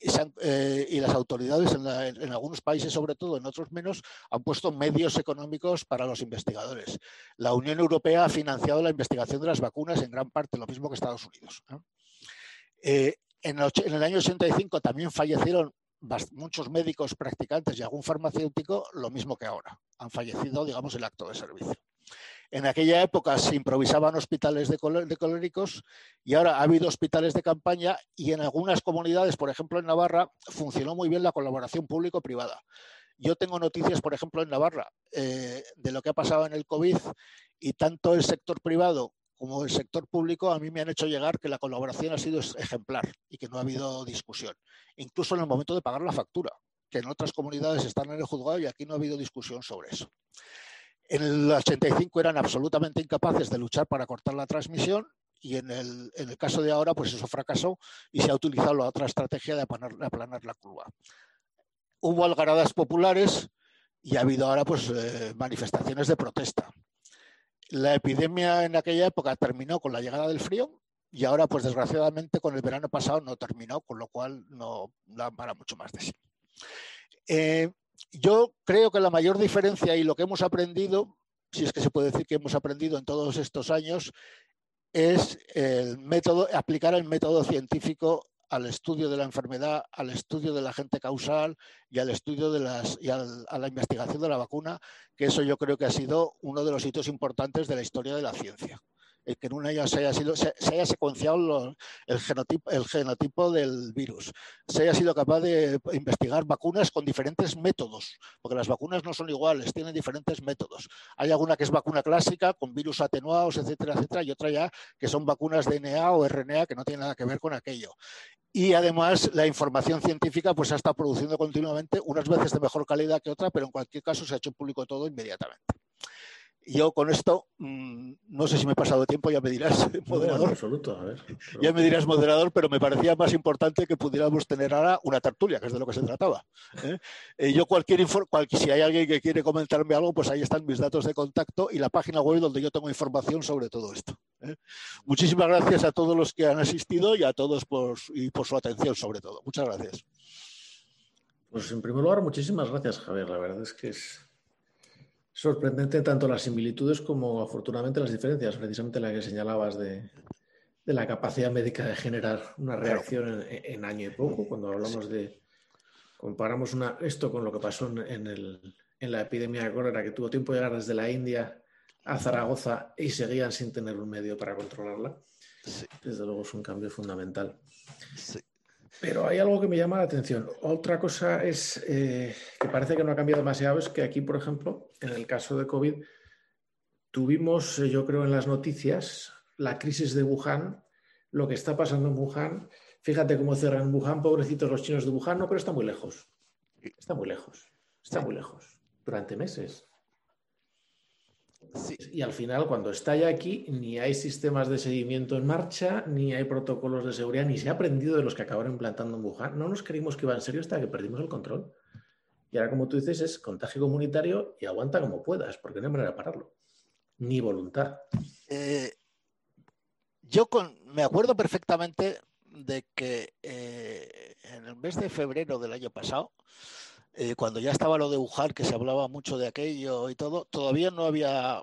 eh, las autoridades en, en, algunos países, sobre todo en otros menos, han puesto medios económicos para los investigadores. La Unión Europea ha financiado la investigación de las vacunas en gran parte, lo mismo que Estados Unidos. Eh, en, el, año 85 también fallecieron muchos médicos practicantes y algún farmacéutico, lo mismo que ahora. Han fallecido, digamos, el acto de servicio. En aquella época se improvisaban hospitales de, de, coléricos y ahora ha habido hospitales de campaña y en algunas comunidades, por ejemplo en Navarra, funcionó muy bien la colaboración público-privada. Yo tengo noticias, por ejemplo, en Navarra, eh, de lo que ha pasado en el COVID y tanto el sector privado como el sector público a mí me han hecho llegar que la colaboración ha sido ejemplar y que no ha habido discusión, incluso en el momento de pagar la factura, que en otras comunidades están en el juzgado y aquí no ha habido discusión sobre eso. En el 85 eran absolutamente incapaces de luchar para cortar la transmisión y en el, en el, caso de ahora, pues eso fracasó y se ha utilizado la otra estrategia de aplanar, de aplanar la curva. Hubo algaradas populares y ha habido ahora pues eh, manifestaciones de protesta. La epidemia en aquella época terminó con la llegada del frío y ahora pues desgraciadamente con el verano pasado no terminó, con lo cual no da para mucho más de sí. Eh, yo creo que la mayor diferencia y lo que hemos aprendido, si es que se puede decir que hemos aprendido en todos estos años, es el método, aplicar el método científico al estudio de la enfermedad, al estudio de la agente causal y al estudio de las y a la investigación de la vacuna, que eso yo creo que ha sido uno de los hitos importantes de la historia de la ciencia que en un año se haya, sido, se, secuenciado el, genotipo, el genotipo del virus, se haya sido capaz de investigar vacunas con diferentes métodos, porque las vacunas no son iguales, tienen diferentes métodos. Hay alguna que es vacuna clásica, con virus atenuados, etcétera, etcétera, y otra ya que son vacunas DNA o RNA que no tienen nada que ver con aquello. Y además la información científica pues ha estado produciendo continuamente, unas veces de mejor calidad que otra, pero en cualquier caso se ha hecho público todo inmediatamente. Yo con esto, mm, no sé si me he pasado tiempo, ya me dirás, moderador. absoluto, a ver. Ya me dirás, moderador, pero me parecía más importante que pudiéramos tener ahora una tertulia, que es de lo que se trataba. ¿eh? Eh, yo cualquier, si hay alguien que quiere comentarme algo, pues ahí están mis datos de contacto y la página web donde yo tengo información sobre todo esto. ¿eh? Muchísimas gracias a todos los que han asistido y a todos por, y por su atención sobre todo. Muchas gracias. Pues en primer lugar, muchísimas gracias, Javier. La verdad es que es sorprendente tanto las similitudes como afortunadamente las diferencias, precisamente la que señalabas de, la capacidad médica de generar una reacción en, año y poco, cuando hablamos de, comparamos una, esto con lo que pasó en, el, en la epidemia de cólera, que tuvo tiempo de llegar desde la India a Zaragoza y seguían sin tener un medio para controlarla. Desde luego es un cambio fundamental. Sí. Pero hay algo que me llama la atención. Otra cosa es eh, que parece que no ha cambiado demasiado, es que aquí, por ejemplo, en el caso de COVID, tuvimos, eh, yo creo, en las noticias la crisis de Wuhan, lo que está pasando en Wuhan. Fíjate cómo cerran Wuhan, pobrecitos los chinos de Wuhan, no, pero está muy lejos. Está muy lejos. Está muy lejos. Durante meses. Y al final, cuando está ya aquí, ni hay sistemas de seguimiento en marcha, ni hay protocolos de seguridad, ni se ha aprendido de los que acabaron implantando en Wuhan. No nos creímos que iba en serio hasta que perdimos el control. Y ahora, como tú dices, es contagio comunitario y aguanta como puedas, porque no hay manera de pararlo. Ni voluntad. Eh, yo me acuerdo perfectamente de que eh, en el mes de febrero del año pasado, eh, cuando ya estaba lo de Wuhan, que se hablaba mucho de aquello y todo, todavía no había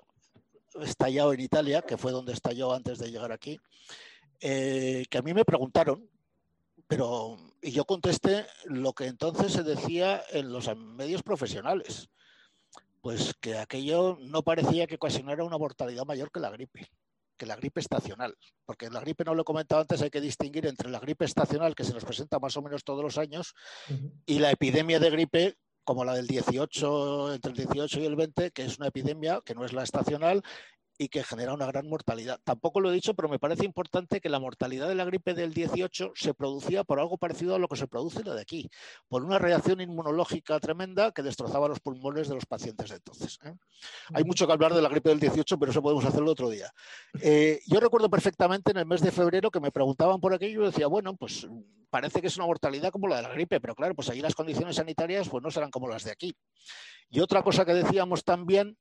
estallado en Italia, que fue donde estalló antes de llegar aquí, eh, que a mí me preguntaron, pero y yo contesté lo que entonces se decía en los medios profesionales, pues que aquello no parecía que ocasionara una mortalidad mayor que la gripe que la gripe estacional, porque la gripe, no lo he comentado antes, hay que distinguir entre la gripe estacional, que se nos presenta más o menos todos los años, y la epidemia de gripe como la del 18, entre el 18 y el 20, que es una epidemia que no es la estacional y que genera una gran mortalidad. Tampoco lo he dicho, pero me parece importante que la mortalidad de la gripe del 18 se producía por algo parecido a lo que se produce la de aquí, por una reacción inmunológica tremenda que destrozaba los pulmones de los pacientes de entonces. ¿eh? Hay mucho que hablar de la gripe del 18, pero eso podemos hacerlo otro día. Eh, yo recuerdo perfectamente en el mes de febrero que me preguntaban por aquello y yo decía, bueno, pues parece que es una mortalidad como la de la gripe, pero claro, pues allí las condiciones sanitarias pues no serán como las de aquí. Y otra cosa que decíamos también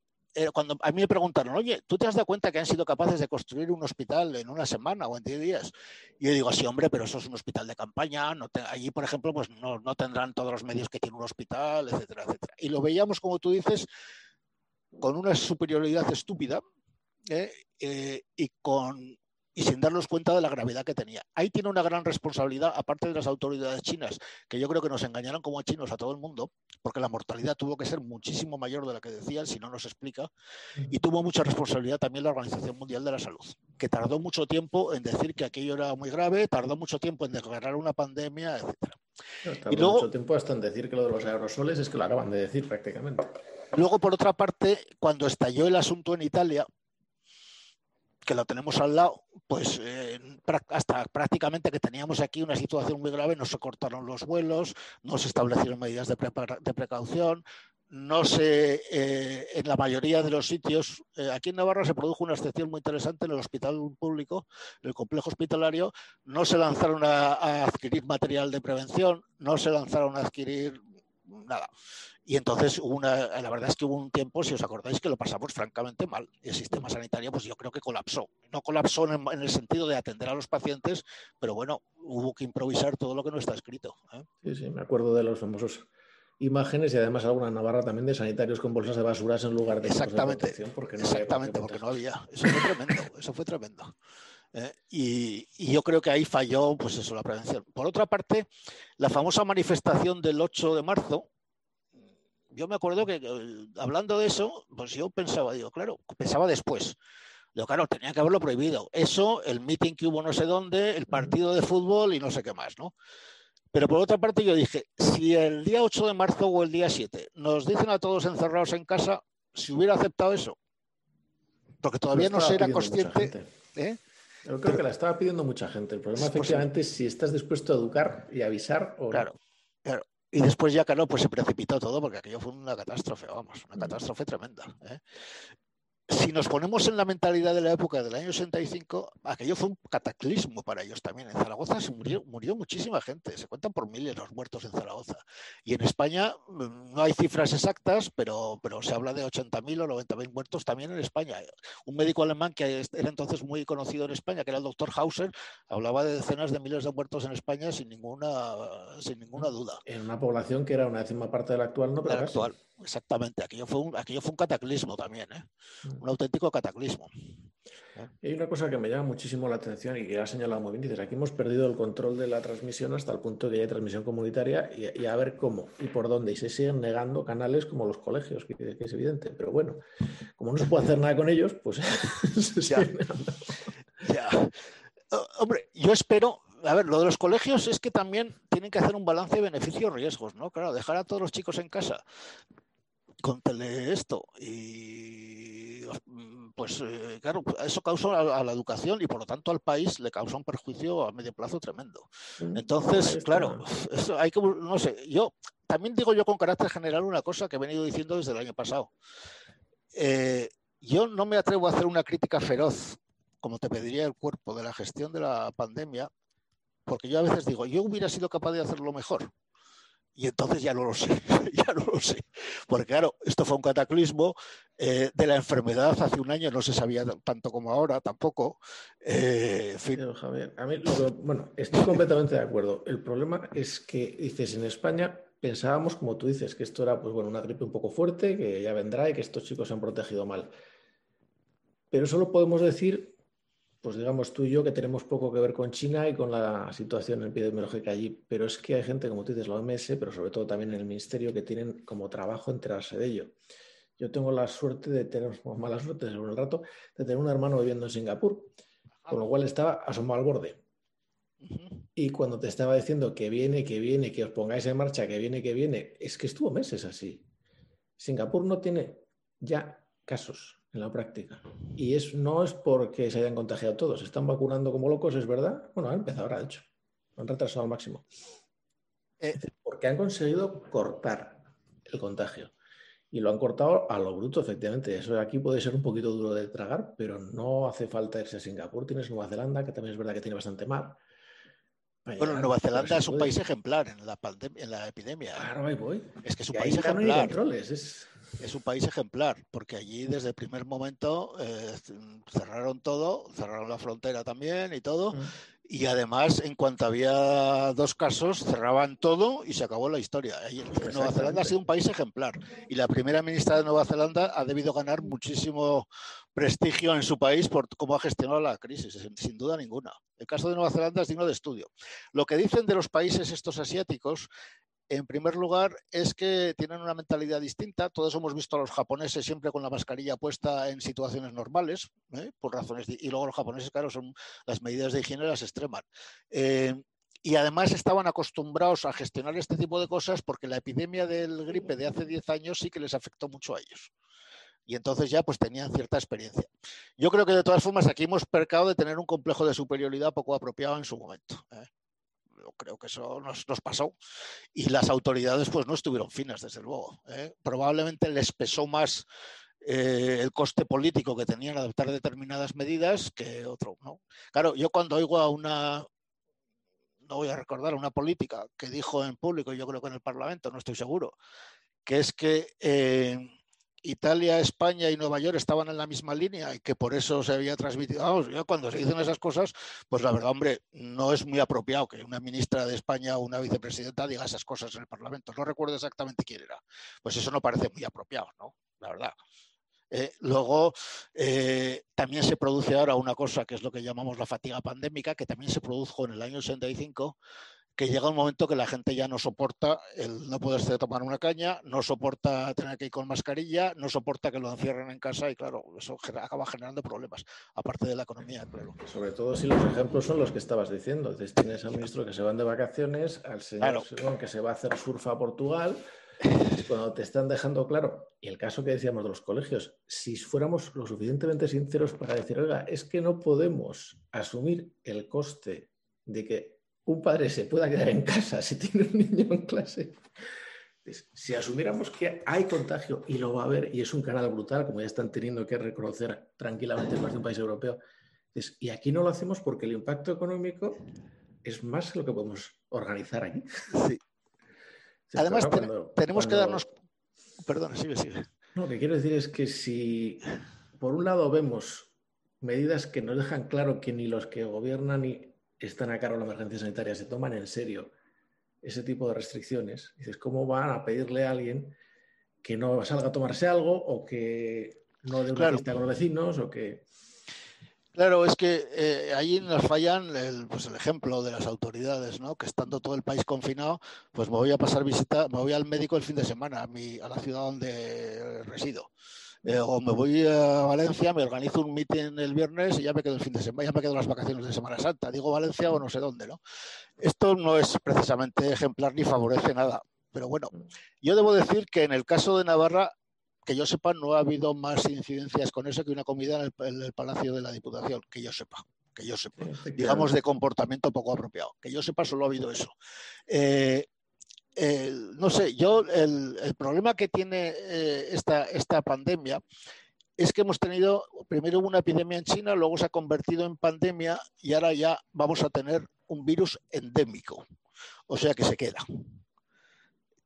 cuando a mí me preguntaron, oye, ¿tú te has dado cuenta que han sido capaces de construir un hospital en una semana o en 10 días? Y yo digo, sí, hombre, pero eso es un hospital de campaña. Allí, por ejemplo, pues no, no, tendrán todos los medios que tiene un hospital, etcétera, etcétera. Y lo veíamos, como tú dices, con una superioridad estúpida ¿eh? Eh, y con y sin darnos cuenta de la gravedad que tenía. Ahí tiene una gran responsabilidad, aparte de las autoridades chinas, que yo creo que nos engañaron como a chinos a todo el mundo, porque la mortalidad tuvo que ser muchísimo mayor de la que decían, si no nos explica, y tuvo mucha responsabilidad también la Organización Mundial de la Salud, que tardó mucho tiempo en decir que aquello era muy grave, tardó mucho tiempo en declarar una pandemia, etc. y luego, mucho tiempo hasta en decir que lo de los aerosoles es que lo acaban de decir prácticamente. Luego, por otra parte, cuando estalló el asunto en Italia, que lo tenemos al lado, pues eh, hasta prácticamente que teníamos aquí una situación muy grave, no se cortaron los vuelos, no se establecieron medidas de, precaución, no se, eh, en la mayoría de los sitios, eh, aquí en Navarra se produjo una excepción muy interesante en el hospital público, en el complejo hospitalario, no se lanzaron a adquirir material de prevención, no se lanzaron a adquirir nada. Y entonces una, la verdad es que hubo un tiempo, si os acordáis, que lo pasamos francamente mal. El sistema sanitario, pues yo creo que colapsó. No colapsó en, el sentido de atender a los pacientes, pero bueno, hubo que improvisar todo lo que no está escrito. ¿eh? Sí, sí, me acuerdo de los famosos imágenes y además alguna Navarra también de sanitarios con bolsas de basuras en lugar de exactamente porque no exactamente porque no había eso fue tremendo eso fue tremendo ¿eh? y, y, yo creo que ahí falló pues eso la prevención por otra parte la famosa manifestación del 8 de marzo yo me acuerdo que hablando de eso, pues yo pensaba, digo, claro, pensaba después. Digo, claro, tenía que haberlo prohibido. Eso, el meeting que hubo no sé dónde, el partido de fútbol y no sé qué más, ¿no? Pero por otra parte yo dije, si el día 8 de marzo o el día 7 nos dicen a todos encerrados en casa, si hubiera aceptado eso, porque todavía no se era consciente. ¿eh? Yo creo que la estaba pidiendo mucha gente. El problema, efectivamente, es si estás dispuesto a educar y avisar o claro, Claro. Y después ya, claro, pues se precipitó todo porque aquello fue una catástrofe, vamos, una catástrofe tremenda. ¿eh? Si nos ponemos en la mentalidad de la época del año 65, aquello fue un cataclismo para ellos también. En Zaragoza se murió, murió muchísima gente, se cuentan por miles los muertos en Zaragoza. Y en España mm, no hay cifras exactas, pero, pero se habla de 80.000 o 90.000 muertos también en España. Un médico alemán que era entonces muy conocido en España, que era el doctor Hauser, hablaba de decenas de miles de muertos en España sin ninguna, sin ninguna duda. En una población que era una décima parte de la actual, ¿no? Pero la actual. Exactamente, aquello fue un, aquello fue un cataclismo también, ¿eh? Mm. un auténtico cataclismo. Hay una cosa que me llama muchísimo la atención y que ha señalado muy bien, dices, aquí hemos perdido el control de la transmisión hasta el punto de que hay transmisión comunitaria y, a ver cómo y por dónde, y se siguen negando canales como los colegios, que, es evidente, pero bueno, como no se puede hacer nada con ellos, pues se ya. ya. Hombre, yo espero, a ver, lo de los colegios es que también tienen que hacer un balance de beneficios-riesgos, ¿no? Claro, dejar a todos los chicos en casa con esto y pues eh, claro, eso causa a, la educación y por lo tanto al país le causa un perjuicio a medio plazo tremendo. Mm, Entonces, claro, eso hay que, no sé, yo también digo yo con carácter general una cosa que he venido diciendo desde el año pasado. Eh, yo no me atrevo a hacer una crítica feroz, como te pediría el cuerpo, de la gestión de la pandemia, porque yo a veces digo, yo hubiera sido capaz de hacerlo mejor. Y entonces ya no lo sé, ya no lo sé. Porque claro, esto fue un cataclismo eh, de la enfermedad hace un año, no se sabía tanto como ahora tampoco. Eh, Javier, a mí, bueno, estoy completamente de acuerdo. El problema es que, dices, en España pensábamos, como tú dices, que esto era pues, bueno, una gripe un poco fuerte, que ya vendrá y que estos chicos se han protegido mal. Pero solo podemos decir pues digamos tú y yo que tenemos poco que ver con China y con la situación epidemiológica allí, pero es que hay gente, como tú dices, la OMS, pero sobre todo también en el Ministerio, que tienen como trabajo enterarse de ello. Yo tengo la suerte de tener, o mala suerte según el rato, de tener un hermano viviendo en Singapur, con lo cual estaba asomado al borde. Y cuando te estaba diciendo que viene, que viene, que os pongáis en marcha, que viene, que viene, es que estuvo meses así. Singapur no tiene ya casos en la práctica. Y es, no es porque se hayan contagiado todos, están vacunando como locos, es verdad. Bueno, han empezado ahora, de hecho. Han retrasado al máximo. Eh, porque han conseguido cortar el contagio. Y lo han cortado a lo bruto, efectivamente. Eso aquí puede ser un poquito duro de tragar, pero no hace falta irse a Singapur. Tienes Nueva Zelanda, que también es verdad que tiene bastante mar. Bueno, Nueva Zelanda es un país ejemplar en la, en la epidemia. Claro, ahí voy. Es que es un país ejemplar. es es un país ejemplar, porque allí desde el primer momento eh, cerraron todo, cerraron la frontera también y todo, mm. y además en cuanto había dos casos cerraban todo y se acabó la historia. Nueva Zelanda ha sido un país ejemplar y la primera ministra de Nueva Zelanda ha debido ganar muchísimo prestigio en su país por cómo ha gestionado la crisis, sin duda ninguna. El caso de Nueva Zelanda es digno de estudio. Lo que dicen de los países estos asiáticos en primer lugar, es que tienen una mentalidad distinta. Todos hemos visto a los japoneses siempre con la mascarilla puesta en situaciones normales, ¿eh? por razones y luego los japoneses, claro, son las medidas de higiene las extreman. Eh, y además estaban acostumbrados a gestionar este tipo de cosas porque la epidemia del gripe de hace 10 años sí que les afectó mucho a ellos. Y entonces ya pues tenían cierta experiencia. Yo creo que de todas formas aquí hemos percado de tener un complejo de superioridad poco apropiado en su momento. ¿eh? Creo que eso nos, pasó. Y las autoridades pues no estuvieron finas, desde luego. ¿eh? Probablemente les pesó más eh, el coste político que tenían adoptar determinadas medidas que otro. ¿no? Claro, yo cuando oigo a una no voy a recordar una política que dijo en público, yo creo que en el Parlamento, no estoy seguro, que es que eh, Italia, España y Nueva York estaban en la misma línea y que por eso se había transmitido. Cuando se dicen esas cosas, pues la verdad, hombre, no es muy apropiado que una ministra de España o una vicepresidenta diga esas cosas en el Parlamento. No recuerdo exactamente quién era. Pues eso no parece muy apropiado, ¿no? La verdad. Eh, luego, eh, también se produce ahora una cosa que es lo que llamamos la fatiga pandémica, que también se produjo en el año 65, que llega un momento que la gente ya no soporta el no poderse tomar una caña, no soporta tener que ir con mascarilla, no soporta que lo encierren en casa y claro, eso acaba generando problemas, aparte de la economía, claro. Sobre todo si los ejemplos son los que estabas diciendo. Entonces tienes al ministro que se van de vacaciones, al señor que se va a hacer surfa a Portugal, cuando te están dejando claro, y el caso que decíamos de los colegios, si fuéramos lo suficientemente sinceros para decir, oiga, es que no podemos asumir el coste de que un padre se pueda quedar en casa si tiene un niño en clase. Si asumiéramos que hay contagio y lo va a haber, y es un canal brutal, como ya están teniendo que reconocer tranquilamente más de un país europeo, y aquí no lo hacemos porque el impacto económico es más lo que podemos organizar aquí. Sí. Además, tenemos que darnos. Perdón, sigue, sigue. No, lo que quiero decir es que si por un lado vemos medidas que nos dejan claro que ni los que gobiernan ni están a cargo de la emergencia sanitaria se toman en serio ese tipo de restricciones, dices, ¿cómo van a pedirle a alguien que no salga a tomarse algo o que no dé una lista con los vecinos o que. Claro, es que eh, ahí nos fallan el, pues el ejemplo de las autoridades, ¿no? Que estando todo el país confinado, pues me voy a pasar visita, me voy al médico el fin de semana a, mi, a la ciudad donde resido. Eh, o me voy a Valencia, me organizo un meeting el viernes y ya me quedo el fin de semana, ya me quedo las vacaciones de Semana Santa. Digo Valencia o no sé dónde, ¿no? Esto no es precisamente ejemplar ni favorece nada. Pero bueno, yo debo decir que en el caso de Navarra que yo sepa, no ha habido más incidencias con eso que una comida en el, Palacio de la Diputación, que yo sepa que yo sepa, digamos de comportamiento poco apropiado, que yo sepa solo ha habido eso. Eh, no sé, yo el, problema que tiene eh, esta, esta pandemia es que hemos tenido primero una epidemia en China, luego se ha convertido en pandemia y ahora ya vamos a tener un virus endémico, o sea que se queda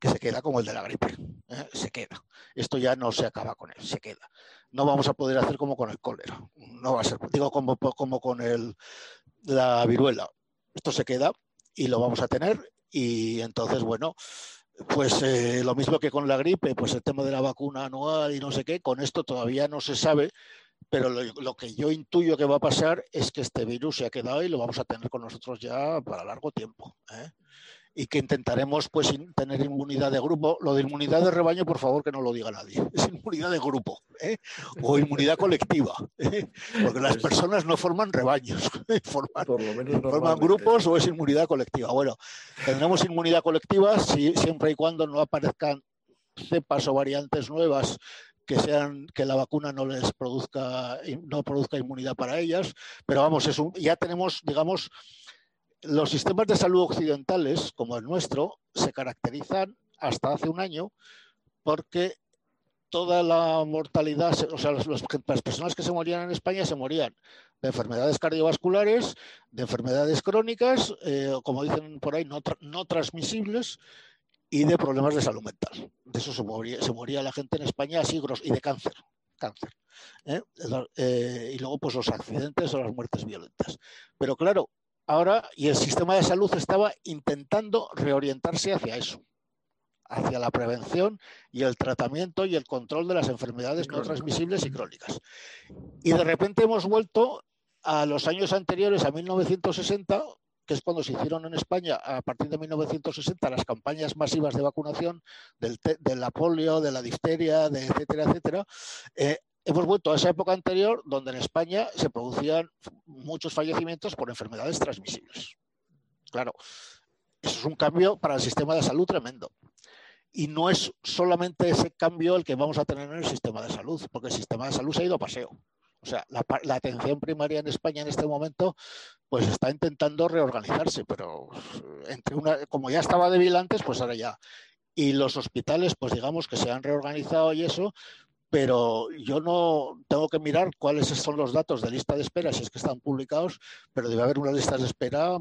que se queda como el de la gripe. ¿eh? Se queda. Esto ya no se acaba con él, se queda. No vamos a poder hacer como con el cólera. No va a ser, digo, como, como con el, la viruela. Esto se queda y lo vamos a tener. Y entonces, bueno, pues eh, lo mismo que con la gripe, pues el tema de la vacuna anual y no sé qué, con esto todavía no se sabe, pero lo, que yo intuyo que va a pasar es que este virus se ha quedado y lo vamos a tener con nosotros ya para largo tiempo. ¿eh? Y que intentaremos pues tener inmunidad de grupo. Lo de inmunidad de rebaño, por favor, que no lo diga nadie. Es inmunidad de grupo ¿eh? o inmunidad colectiva, ¿eh? porque las pues personas no forman rebaños, forman, grupos o es inmunidad colectiva. Bueno, tendremos inmunidad colectiva si, siempre y cuando no aparezcan cepas o variantes nuevas que sean que la vacuna no les produzca no produzca inmunidad para ellas, pero vamos, es ya tenemos, digamos, los sistemas de salud occidentales, como el nuestro, se caracterizan hasta hace un año porque toda la mortalidad, o sea, las, personas que se morían en España se morían de enfermedades cardiovasculares, de enfermedades crónicas, eh, como dicen por ahí, no, transmisibles, y de problemas de salud mental. De eso se moría, la gente en España así y de cáncer. cáncer ¿eh? Eh, y luego, pues los accidentes o las muertes violentas. Pero claro, ahora, y el sistema de salud estaba intentando reorientarse hacia eso, hacia la prevención y el tratamiento y el control de las enfermedades no transmisibles y crónicas. Y de repente hemos vuelto a los años anteriores, a 1960, que es cuando se hicieron en España, a partir de 1960, las campañas masivas de vacunación del de la polio, de la difteria, de etcétera, etcétera, eh, hemos vuelto a esa época anterior donde en España se producían muchos fallecimientos por enfermedades transmisibles. Claro, eso es un cambio para el sistema de salud tremendo. Y no es solamente ese cambio el que vamos a tener en el sistema de salud, porque el sistema de salud se ha ido a paseo. O sea, la, atención primaria en España en este momento, pues está intentando reorganizarse, pero entre una, como ya estaba débil antes, pues ahora ya. Y los hospitales, pues digamos que se han reorganizado y eso, pero yo no tengo que mirar cuáles son los datos de lista de espera, si es que están publicados, pero debe haber unas listas de espera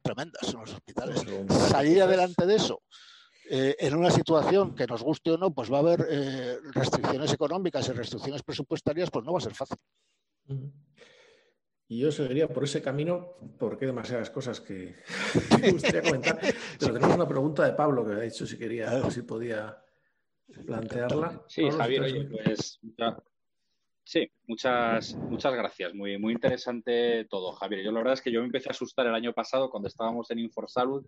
tremendas en los hospitales. Salir adelante de eso eh, en una situación que nos guste o no, pues va a haber eh, restricciones económicas y restricciones presupuestarias, pues no va a ser fácil. Y yo seguiría por ese camino, porque hay demasiadas cosas que, me gustaría comentar. Pero tenemos una pregunta de Pablo que ha dicho si quería, si podía plantearla. Sí, Javier, pues sí, muchas, muchas gracias. Muy, muy interesante todo, Javier. Yo la verdad es que yo me empecé a asustar el año pasado cuando estábamos en Inforsalud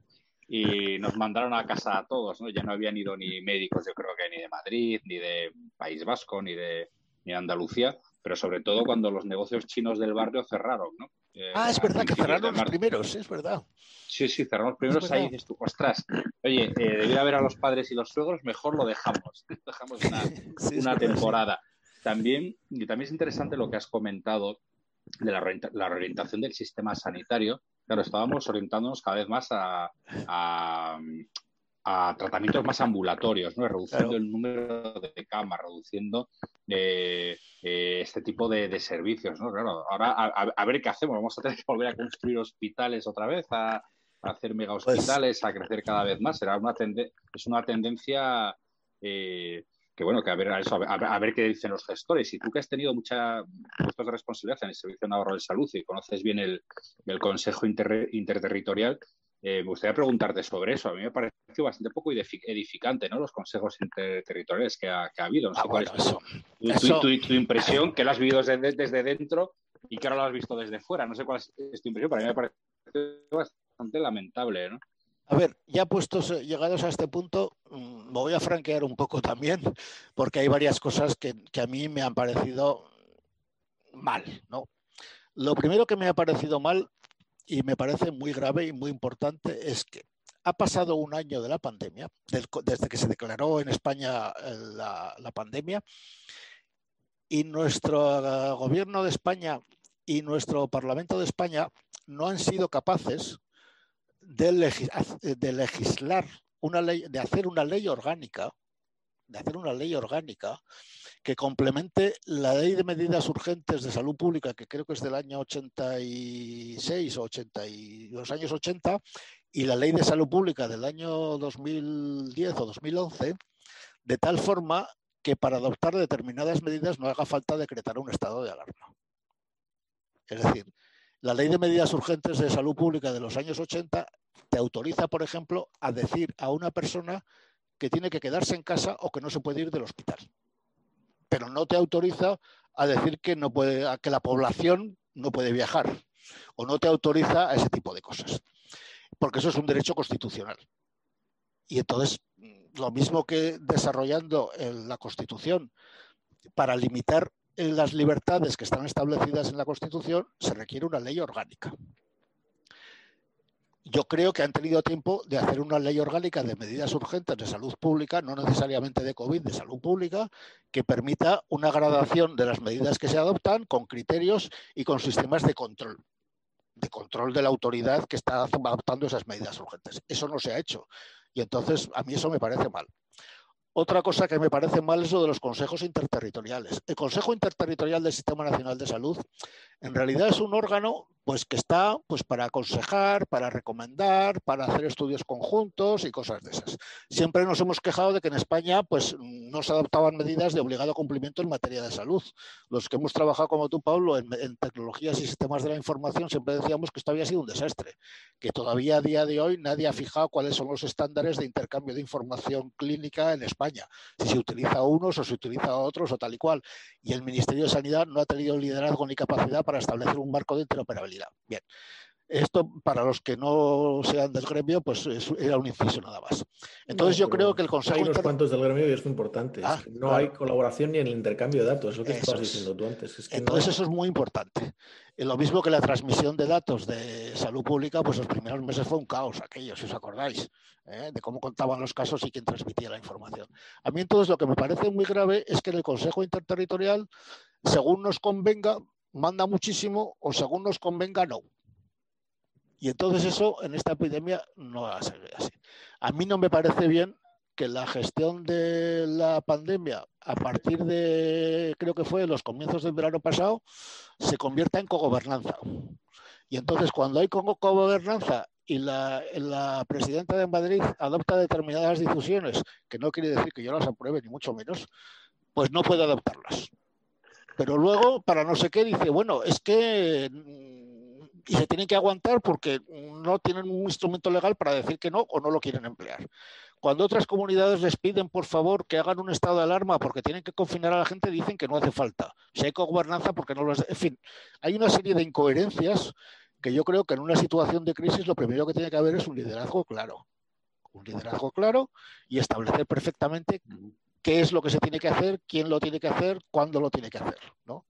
y nos mandaron a casa a todos, ¿no? Ya no habían ido ni médicos, yo creo que ni de Madrid, ni de País Vasco, ni de, ni Andalucía, pero sobre todo cuando los negocios chinos del barrio cerraron, ¿no? Eh, ah, es verdad que cerraron los primeros, es verdad. Sí, sí, cerraron los primeros, ahí dices tú, ostras, oye, eh, debiera haber a los padres y los suegros, mejor lo dejamos, dejamos una, una temporada. También, y también es interesante lo que has comentado de la, la reorientación del sistema sanitario, claro, estábamos orientándonos cada vez más a, tratamientos más ambulatorios, ¿no? reduciendo el número de camas, reduciendo eh, eh, este tipo de, servicios. ¿no? Claro, ahora a, ver qué hacemos. Vamos a tener que volver a construir hospitales otra vez, a, hacer mega pues hospitales, a crecer cada vez más. Será una es una tendencia eh, que bueno, que a ver, eso, a, ver, qué dicen los gestores. Y tú que has tenido mucha puestos de responsabilidad en el Servicio Navarro de Salud y conoces bien el, Consejo Interterritorial, eh, me gustaría preguntarte sobre eso. A mí me parece bastante poco edificante, ¿no? Los consejos interterritoriales que ha, habido. No sé ah, cuál es tu, impresión, que lo has vivido desde, desde, dentro y que ahora lo has visto desde fuera. No sé cuál es tu impresión, pero a mí me parece bastante lamentable, ¿no? A ver, ya puestos, llegados a este punto, mm, me voy a franquear un poco también, porque hay varias cosas que, a mí me han parecido mal, ¿no? Lo primero que me ha parecido mal y me parece muy grave y muy importante es que ha pasado un año de la pandemia, desde que se declaró en España eh, la, pandemia, y nuestro eh, gobierno de España y nuestro Parlamento de España no han sido capaces de, legislar una ley, de hacer una ley orgánica, de hacer una ley orgánica que complemente la ley de medidas urgentes de salud pública, que creo que es del año 86 o 80 y los años 80, y la ley de salud pública del año 2010 o 2011, de tal forma que para adoptar determinadas medidas no haga falta decretar un estado de alarma. Es decir, la ley de medidas urgentes de salud pública de los años 80 te autoriza, por ejemplo, a decir a una persona que tiene que quedarse en casa o que no se puede ir del hospital. Pero no te autoriza a decir que, no puede, que la población no puede viajar o no te autoriza a ese tipo de cosas. Porque eso es un derecho constitucional. Y entonces, lo mismo que desarrollando la Constitución para limitar las libertades que están establecidas en la Constitución, se requiere una ley orgánica. Yo creo que han tenido tiempo de hacer una ley orgánica de medidas urgentes de salud pública, no necesariamente de COVID, de salud pública, que permita una gradación de las medidas que se adoptan con criterios y con sistemas de control, de control de la autoridad que está adoptando esas medidas urgentes. Eso no se ha hecho. Y entonces a mí eso me parece mal. Otra cosa que me parece mal es lo de los consejos interterritoriales. El Consejo Interterritorial del Sistema Nacional de Salud en realidad es un órgano pues que está pues para aconsejar, para recomendar, para hacer estudios conjuntos y cosas de esas. Siempre nos hemos quejado de que en España pues no se adoptaban medidas de obligado cumplimiento en materia de salud. Los que hemos trabajado como tú, Pablo, en, tecnologías y sistemas de la información siempre decíamos que esto había sido un desastre, que todavía a día de hoy nadie ha fijado cuáles son los estándares de intercambio de información clínica en España, si se utiliza unos o se utiliza otros o tal y cual. Y el Ministerio de Sanidad no ha tenido liderazgo ni capacidad para establecer un marco de interoperabilidad. Bien. Esto, para los que no sean del gremio, pues era un inciso nada más. Entonces yo creo que el Consejo... Hay unos cuantos del gremio y es muy importante. Ah, no hay colaboración ni en el intercambio de datos, es lo que estabas diciendo tú antes. Entonces eso es muy importante. Lo mismo que la transmisión de datos de salud pública, pues los primeros meses fue un caos aquello, si os acordáis, ¿eh? de cómo contaban los casos y quién transmitía la información. A mí entonces lo que me parece muy grave es que en el Consejo Interterritorial, según nos convenga, manda muchísimo o según nos convenga, no. Y entonces eso en esta epidemia no va a ser así. A mí no me parece bien que la gestión de la pandemia a partir de, creo que fue los comienzos del verano pasado, se convierta en cogobernanza. Y entonces cuando hay cogobernanza y la, la, presidenta de Madrid adopta determinadas decisiones, que no quiere decir que yo las apruebe, ni mucho menos, pues no puede adoptarlas. Pero luego, para no sé qué, dice, bueno, es que y se tienen que aguantar porque no tienen un instrumento legal para decir que no o no lo quieren emplear. Cuando otras comunidades les piden, por favor, que hagan un estado de alarma porque tienen que confinar a la gente, dicen que no hace falta. Si hay gobernanza, porque no lo hace. En fin, hay una serie de incoherencias que yo creo que en una situación de crisis lo primero que tiene que haber es un liderazgo claro. Un liderazgo claro y establecer perfectamente qué es lo que se tiene que hacer, quién lo tiene que hacer, cuándo lo tiene que hacer. ¿no?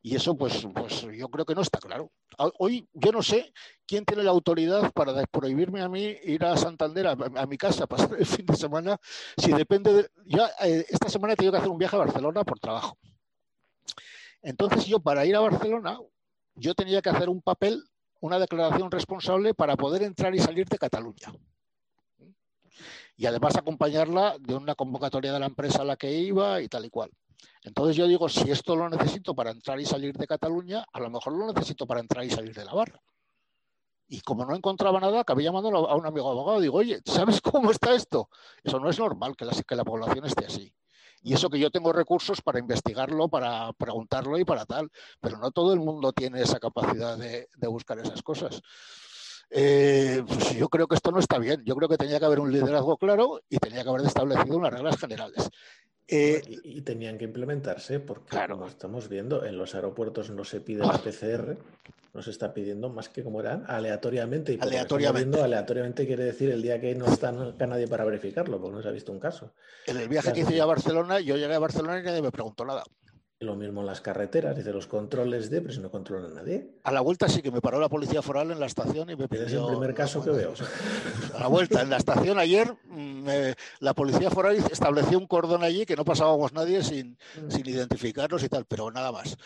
Y eso, pues, pues yo creo que no está claro. Hoy yo no sé quién tiene la autoridad para prohibirme a mí ir a Santander, a, mi casa, pasar el fin de semana, si depende de... Ya eh, esta semana he tenido que hacer un viaje a Barcelona por trabajo. Entonces yo para ir a Barcelona, yo tenía que hacer un papel, una declaración responsable para poder entrar y salir de Cataluña y además acompañarla de una convocatoria de la empresa a la que iba y tal y cual. Entonces yo digo, si esto lo necesito para entrar y salir de Cataluña, a lo mejor lo necesito para entrar y salir de la barra. Y como no encontraba nada, acabé llamando a un amigo abogado. Digo, oye, ¿sabes cómo está esto? Eso no es normal que la, que la población esté así. Y eso que yo tengo recursos para investigarlo, para preguntarlo y para tal. Pero no todo el mundo tiene esa capacidad de, buscar esas cosas. Eh, pues yo creo que esto no está bien. Yo creo que tenía que haber un liderazgo claro y tenía que haber establecido unas reglas generales. Eh, y, tenían que implementarse porque, como estamos viendo, en los aeropuertos no se pide la PCR, no se está pidiendo más que como eran aleatoriamente. Y aleatoriamente. aleatoriamente quiere decir el día que no está nadie para verificarlo, porque no se ha visto un caso. En el viaje que hice yo a Barcelona, yo llegué a Barcelona y nadie me preguntó nada. Lo mismo en las carreteras, dice los controles de, pero si no controla nadie. A la vuelta sí que me paró la policía foral en la estación y me pidió. Es el primer caso que veo. A la vuelta, en la estación ayer, mm, la policía foral estableció un cordón allí que no pasábamos nadie sin, mm. sin identificarnos y tal, pero nada más.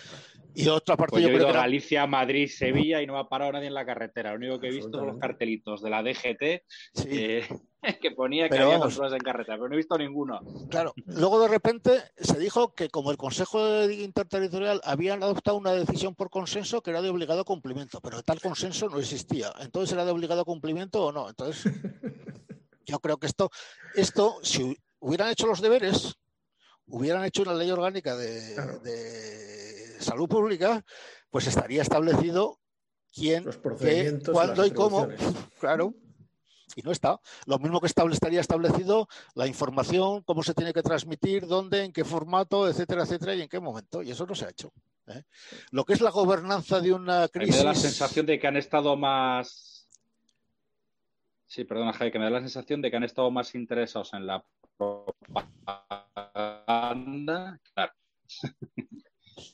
Y otra parte pues yo, he ido a Galicia, Madrid, Sevilla y no me ha parado nadie en la carretera. Lo único que he visto son los cartelitos de la DGT eh, que ponía que había controles en carretera, pero no he visto ninguno. Claro, luego de repente se dijo que como el Consejo Interterritorial habían adoptado una decisión por consenso que era de obligado cumplimiento, pero tal consenso no existía. Entonces era de obligado cumplimiento o no. Entonces yo creo que esto, esto si hubieran hecho los deberes, hubieran hecho una ley orgánica de salud pública, pues estaría establecido quién, qué, cuándo y cómo. Claro. Y no está. Lo mismo que estaría establecido la información, cómo se tiene que transmitir, dónde, en qué formato, etcétera, etcétera, y en qué momento. Y eso no se ha hecho. ¿eh? Lo que es la gobernanza de una crisis. Me da la sensación de que han estado más. Sí, perdona, Jaime, que me da la sensación de que han estado más interesados en la propaganda.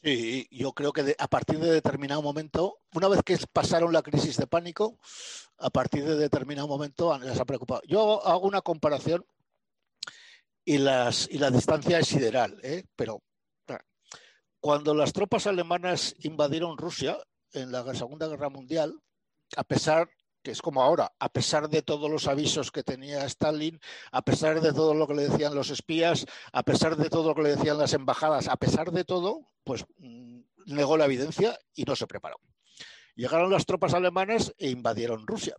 Sí, yo creo que a partir de determinado momento, una vez que pasaron la crisis de pánico, a partir de determinado momento les ha preocupado. Yo hago una comparación y, las, y la distancia es sideral, ¿eh? pero cuando las tropas alemanas invadieron Rusia en la Segunda Guerra Mundial, a pesar que es como ahora, a pesar de todos los avisos que tenía Stalin, a pesar de todo lo que le decían los espías, a pesar de todo lo que le decían las embajadas, a pesar de todo, pues mm, negó la evidencia y no se preparó. Llegaron las tropas alemanas e invadieron Rusia.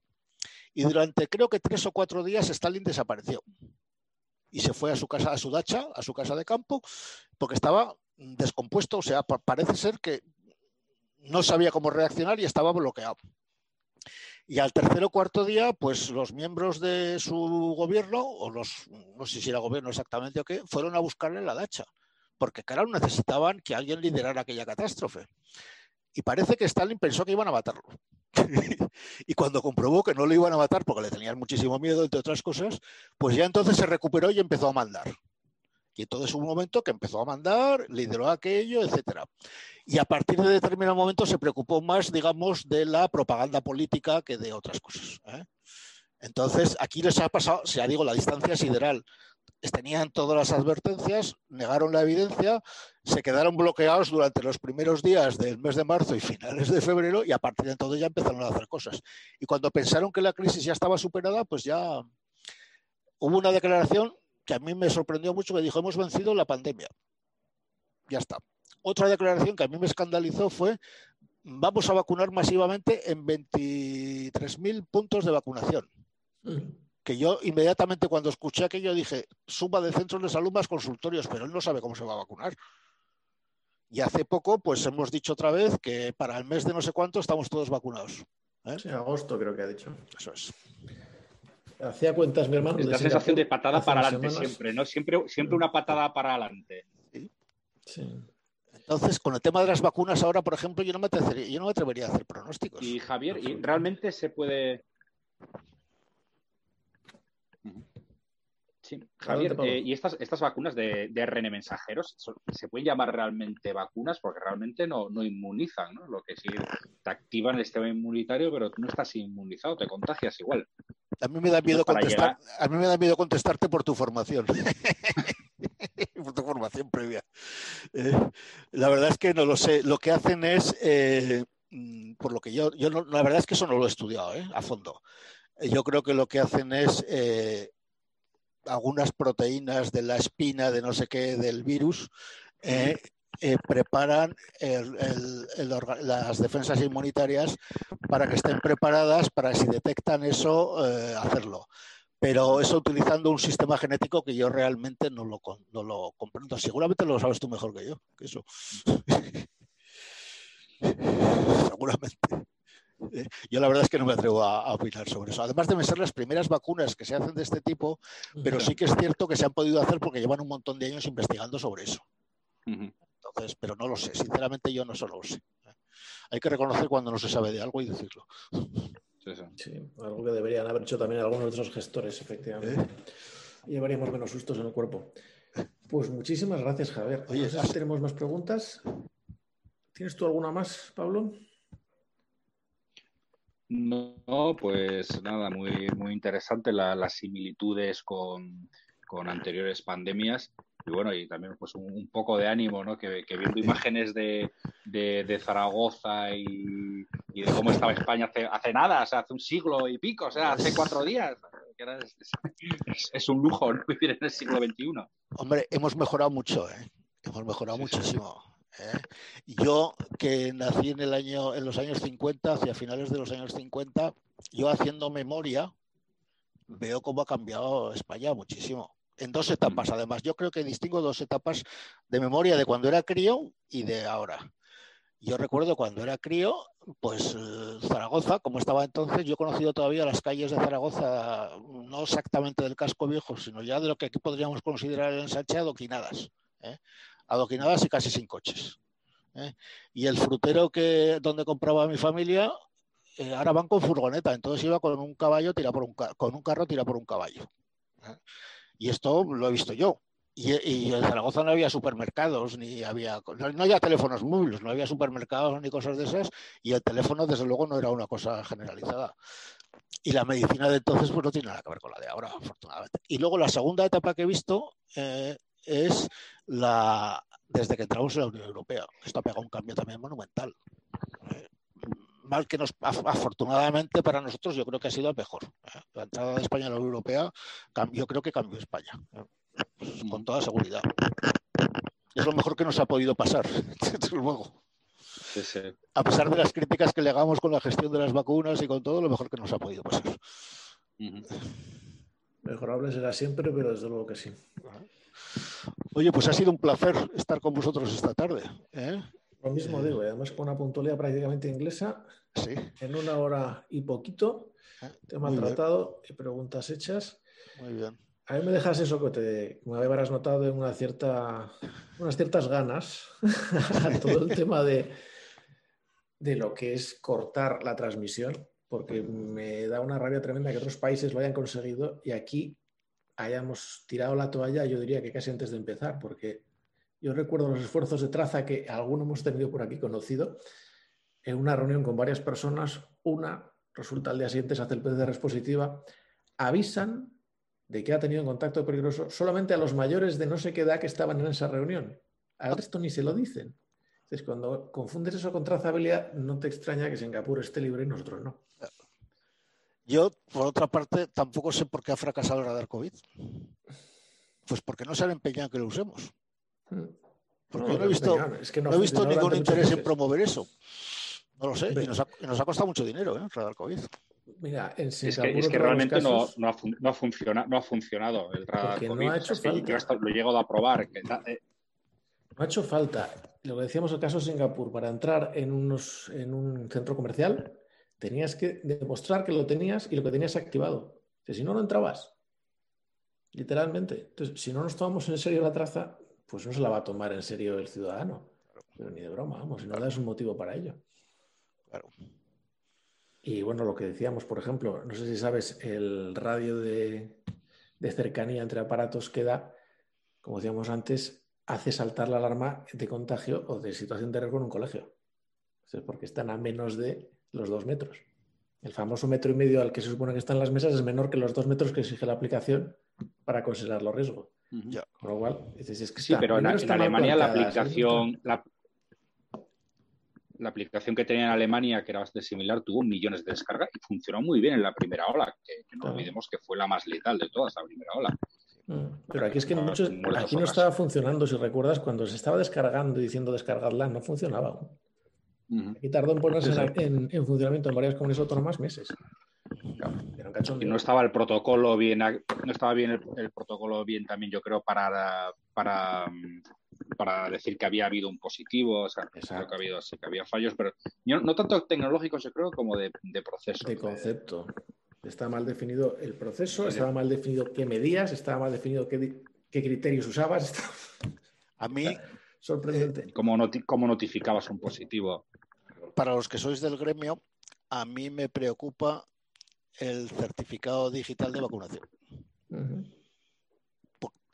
Y durante creo que tres o cuatro días Stalin desapareció. Y se fue a su casa, a su dacha, a su casa de campo, porque estaba descompuesto. O sea, parece ser que no sabía cómo reaccionar y estaba bloqueado. Y al tercer o cuarto día, pues los miembros de su gobierno, o los, no sé si era gobierno exactamente o qué, fueron a buscarle la dacha, porque claro, necesitaban que alguien liderara aquella catástrofe. Y parece que Stalin pensó que iban a matarlo. y cuando comprobó que no le iban a matar porque le tenían muchísimo miedo, entre otras cosas, pues ya entonces se recuperó y empezó a mandar. Y entonces hubo un momento que empezó a mandar, lideró aquello, etcétera. Y a partir de determinado momento se preocupó más, digamos, de la propaganda política que de otras cosas. ¿eh? Entonces, aquí les ha pasado, sea digo, la distancia sideral. Tenían todas las advertencias, negaron la evidencia, se quedaron bloqueados durante los primeros días del mes de marzo y finales de febrero y a partir de entonces ya empezaron a hacer cosas. Y cuando pensaron que la crisis ya estaba superada, pues ya hubo una declaración que a mí me sorprendió mucho que dijo, hemos vencido la pandemia. Ya está. Otra declaración que a mí me escandalizó fue, vamos a vacunar masivamente en 23.000 puntos de vacunación. Mm. Que yo inmediatamente cuando escuché aquello dije, suma de centros de salud más consultorios, pero él no sabe cómo se va a vacunar. Y hace poco, pues hemos dicho otra vez que para el mes de no sé cuánto estamos todos vacunados. ¿eh? Sí, agosto creo que ha dicho. Eso es. Hacía cuentas mi hermano. Es la sensación de patada para adelante siempre, ¿no? Siempre, siempre una patada para adelante. Sí. Entonces, con el tema de las vacunas ahora, por ejemplo, yo no me atrevería, yo no me atrevería a hacer pronósticos. Y Javier, ¿y realmente se puede Sí, Javier, eh, ¿y estas, estas vacunas de, de, RN mensajeros se pueden llamar realmente vacunas? Porque realmente no, no inmunizan, ¿no? Lo que sí te activan el sistema inmunitario, pero tú no estás inmunizado, te contagias igual. A mí me da miedo, contestar, a mí me da miedo contestarte por tu formación. por tu formación previa. Eh, la verdad es que no lo sé. Lo que hacen es, eh, mm, por lo que yo, yo no, la verdad es que eso no lo he estudiado a fondo. Yo creo que lo que hacen es algunas proteínas de la espina de no sé qué del virus eh, eh, preparan las defensas inmunitarias para que estén preparadas para si detectan eso eh, hacerlo. Pero eso utilizando un sistema genético que yo realmente no lo, no lo comprendo. Seguramente lo sabes tú mejor que yo, que eso. Seguramente. Eh, yo la verdad es que no me atrevo a, opinar sobre eso. Además deben ser las primeras vacunas que se hacen de este tipo, pero sí que es cierto que se han podido hacer porque llevan un montón de años investigando sobre eso. Entonces, pero no lo sé. Sinceramente yo no solo lo sé. Hay que reconocer cuando no se sabe de algo y decirlo. Sí, algo que deberían haber hecho también algunos de otros gestores, efectivamente. ¿Eh? Llevaríamos menos sustos en el cuerpo. Pues muchísimas gracias, Javier. Oye, tenemos más preguntas. ¿Tienes tú alguna más, Pablo? No, pues nada, muy, muy interesante las similitudes con, anteriores pandemias. Y bueno, y también pues un, poco de ánimo, ¿no? Que, viendo imágenes de, Zaragoza y, de cómo estaba España hace, hace nada, o sea, hace un siglo y pico, o sea, hace cuatro días. es, un lujo ¿no? vivir en el siglo XXI. Hombre, hemos mejorado mucho, ¿eh? Hemos mejorado muchísimo. ¿Eh? Yo que nací en el año, en los años 50, hacia finales de los años 50, yo haciendo memoria, veo cómo ha cambiado España muchísimo. En dos etapas, mm. además. Yo creo que distingo dos etapas de memoria de cuando era crío y de ahora. Yo recuerdo cuando era crío, pues eh, Zaragoza, como estaba entonces, yo he conocido todavía las calles de Zaragoza, no exactamente del casco viejo, sino ya de lo que aquí podríamos considerar el ensanche adoquinadas. ¿eh? Adoquinadas y casi sin coches. ¿eh? Y el frutero que donde compraba mi familia, eh, ahora van con furgoneta, entonces iba con un caballo, tira por un con un carro, tira por un caballo. ¿eh? Y esto lo he visto yo. Y, en Zaragoza no había supermercados, ni había, no, había teléfonos móviles, no había supermercados ni cosas de esas, y el teléfono desde luego no era una cosa generalizada. Y la medicina de entonces pues no tiene nada que ver con la de ahora, afortunadamente. Y luego la segunda etapa que he visto es la desde que entramos en la Unión Europea. Esto ha pegado un cambio también monumental. Eh, mal que nos, afortunadamente para nosotros, yo creo que ha sido mejor. Eh. La entrada de España en la Unión Europea, yo creo que cambió España, eh, con toda seguridad. Es lo mejor que nos ha podido pasar, desde luego. A pesar de las críticas que le hagamos con la gestión de las vacunas y con todo, lo mejor que nos ha podido pasar. Mejorable será siempre, pero desde luego que sí. Oye, pues ha sido un placer estar con vosotros esta tarde. ¿eh? Lo mismo eh, digo, además con una puntualidad prácticamente inglesa, sí. en una hora y poquito, ah, tema tratado y preguntas hechas. Muy bien. A mí me dejas eso que te, me habrás notado en una cierta, unas ciertas ganas todo el tema de, de lo que es cortar la transmisión, porque me da una rabia tremenda que otros países lo hayan conseguido y aquí hayamos tirado la toalla, yo diría que casi antes de empezar, porque yo recuerdo los esfuerzos de traza que algunos hemos tenido por aquí conocido en una reunión con varias personas, una resulta al día siguiente se hace el PCR positiva, avisan de que ha tenido un contacto peligroso solamente a los mayores de no sé qué edad que estaban en esa reunión. Al resto ni se lo dicen. Entonces, cuando confundes eso con trazabilidad, no te extraña que Singapur esté libre y nosotros no. Yo, por otra parte, tampoco sé por qué ha fracasado el radar COVID. Pues porque no se han empeñado en que lo usemos. Porque no he visto, no he visto ningún interés en promover eso. No lo sé, y nos, ha, costado mucho dinero, ¿eh? Radar COVID. Mira, en es, que, es que, realmente no, no, ha no, ha no ha funcionado el radar COVID. No ha hecho falta. lo he llegado a probar. Que, eh. No ha hecho falta. Lo que decíamos el caso de Singapur, para entrar en, unos, en un centro comercial tenías que demostrar que lo tenías y lo que tenías activado. Que si no, no entrabas. Literalmente. Entonces, si no nos tomamos en serio la traza, pues no se la va a tomar en serio el ciudadano. Pero ni de broma, vamos, si no das un motivo para ello. Claro. Y bueno, lo que decíamos, por ejemplo, no sé si sabes, el radio de, cercanía entre aparatos que da, como decíamos antes, hace saltar la alarma de contagio o de situación de riesgo en un colegio. es porque están a menos de los dos metros. El famoso metro y medio al que se supone que están las mesas es menor que los dos metros que exige la aplicación para considerar los riesgos. Con lo cual, es que sí, pero en, Alemania la aplicación, la aplicación que tenía en Alemania, que era bastante similar, tuvo millones de descargas y funcionó muy bien en la primera ola, que, no olvidemos que fue la más letal de todas, la primera ola. Mm. Pero aquí es que muchos, aquí no estaba funcionando, si recuerdas, cuando se estaba descargando y diciendo descargarla, no funcionaba. Aquí tardó en ponerse en, funcionamiento en varias comunidades autónomas meses. y no estaba el protocolo bien, no estaba bien el, protocolo bien también, yo creo, para, para para decir que había habido un positivo, o sea, que ha habido, que había fallos, pero no tanto tecnológicos, yo creo, como de, proceso. De concepto. Está mal definido el proceso, estaba mal definido qué medías, estaba mal definido qué, criterios usabas. A mí. Sorprendente. Eh, ¿Cómo, notificabas un positivo? Para los que sois del gremio, a mí me preocupa el certificado digital de vacunación.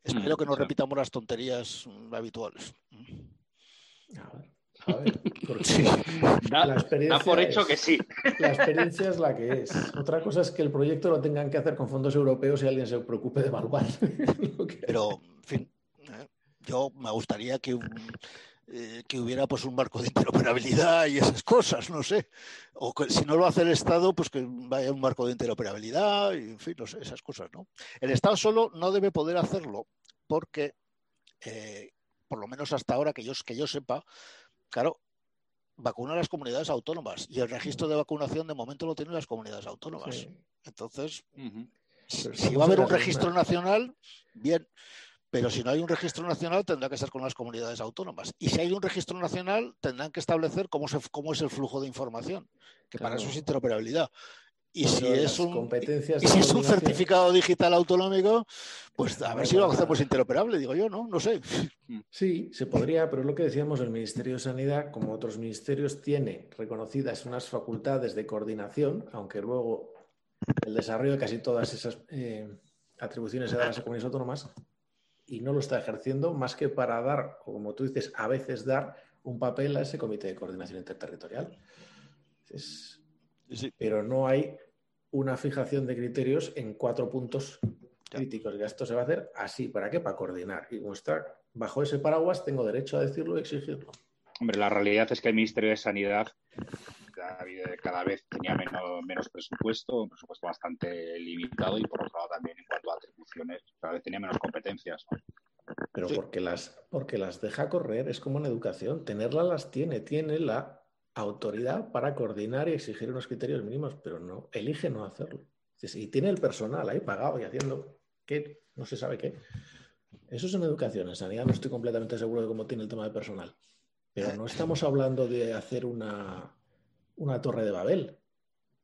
Espero mm, que no repitamos las tonterías habituales. A ver, da, por hecho que sí. La experiencia es la que es. Otra cosa es que el proyecto lo tengan que hacer con fondos europeos y alguien se preocupe de evaluar. Pero, en fin, ¿eh? Yo me gustaría que, eh, que hubiera pues un marco de interoperabilidad y esas cosas, no sé. O que, si no lo hace el Estado, pues que vaya un marco de interoperabilidad y, en fin, no sé, esas cosas, ¿no? El Estado solo no debe poder hacerlo porque, eh, por lo menos hasta ahora que yo, que yo sepa, claro, vacuna a las comunidades autónomas y el registro de vacunación de momento lo tienen las comunidades autónomas. Entonces, si va a haber un registro nacional, bien, pero si no hay un registro nacional tendrá que ser con las comunidades autónomas. Y si hay un registro nacional tendrán que establecer cómo, se, cómo es el flujo de información, que para eso es interoperabilidad. Y si, es un, si es un certificado digital autonómico, pues a ver si lo hacemos interoperable, digo yo, ¿no? No sé. Sí, se podría, pero es lo que decíamos, el Ministerio de Sanidad, como otros ministerios, tiene reconocidas unas facultades de coordinación, aunque luego el desarrollo de casi todas esas eh, atribuciones se da a las comunidades autónomas y no lo está ejerciendo más que para dar, como tú dices, a veces dar un papel a ese comité de coordinación interterritorial. Pero no hay una fijación de criterios en cuatro puntos críticos. Y esto se va a hacer así. ¿Para qué? Para coordinar. Y como está bajo ese paraguas, tengo derecho a decirlo y exigirlo. Hombre, la realidad es que el Ministerio de Sanidad cada vez tenía menos, presupuesto, un presupuesto bastante limitado y por otro lado también atribuciones, cada vez tenía menos competencias. Pero porque, las, porque las deja correr, es como en educación, tenerlas las tiene, tiene la autoridad para coordinar y exigir unos criterios mínimos, pero no, elige no hacerlo. Y tiene el personal ahí pagado y haciendo qué, no se sabe qué. Eso es en educación, en sanidad no estoy completamente seguro de cómo tiene el tema de personal. Pero no estamos hablando de hacer una, una torre de Babel.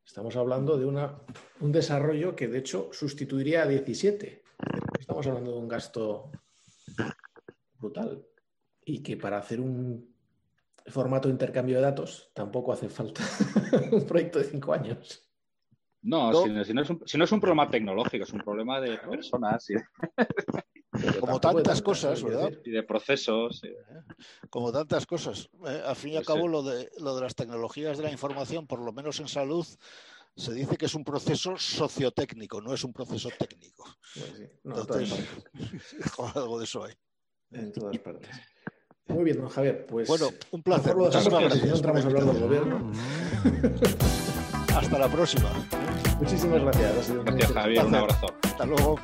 Estamos hablando de una, un desarrollo que de hecho sustituiría a 17. Estamos hablando de un gasto brutal y que para hacer un formato de intercambio de datos, tampoco hace falta un proyecto de cinco años. No, Si, no es un, problema tecnológico, es un problema de personas. Y Como tantas cosas, ¿verdad? Y de procesos. Como tantas cosas. Eh, al fin y al cabo, lo de, lo de las tecnologías de la información, por lo menos en salud, se dice que es un proceso sociotécnico, no es un proceso técnico. Pues algo de eso hay. En todas partes. Muy bien, don Javier. Pues bueno, un placer. Muchas gracias. entramos a hablar del gobierno. Hasta la próxima. Muchísimas gracias. Gracias, Javier. Un abrazo. Hasta luego.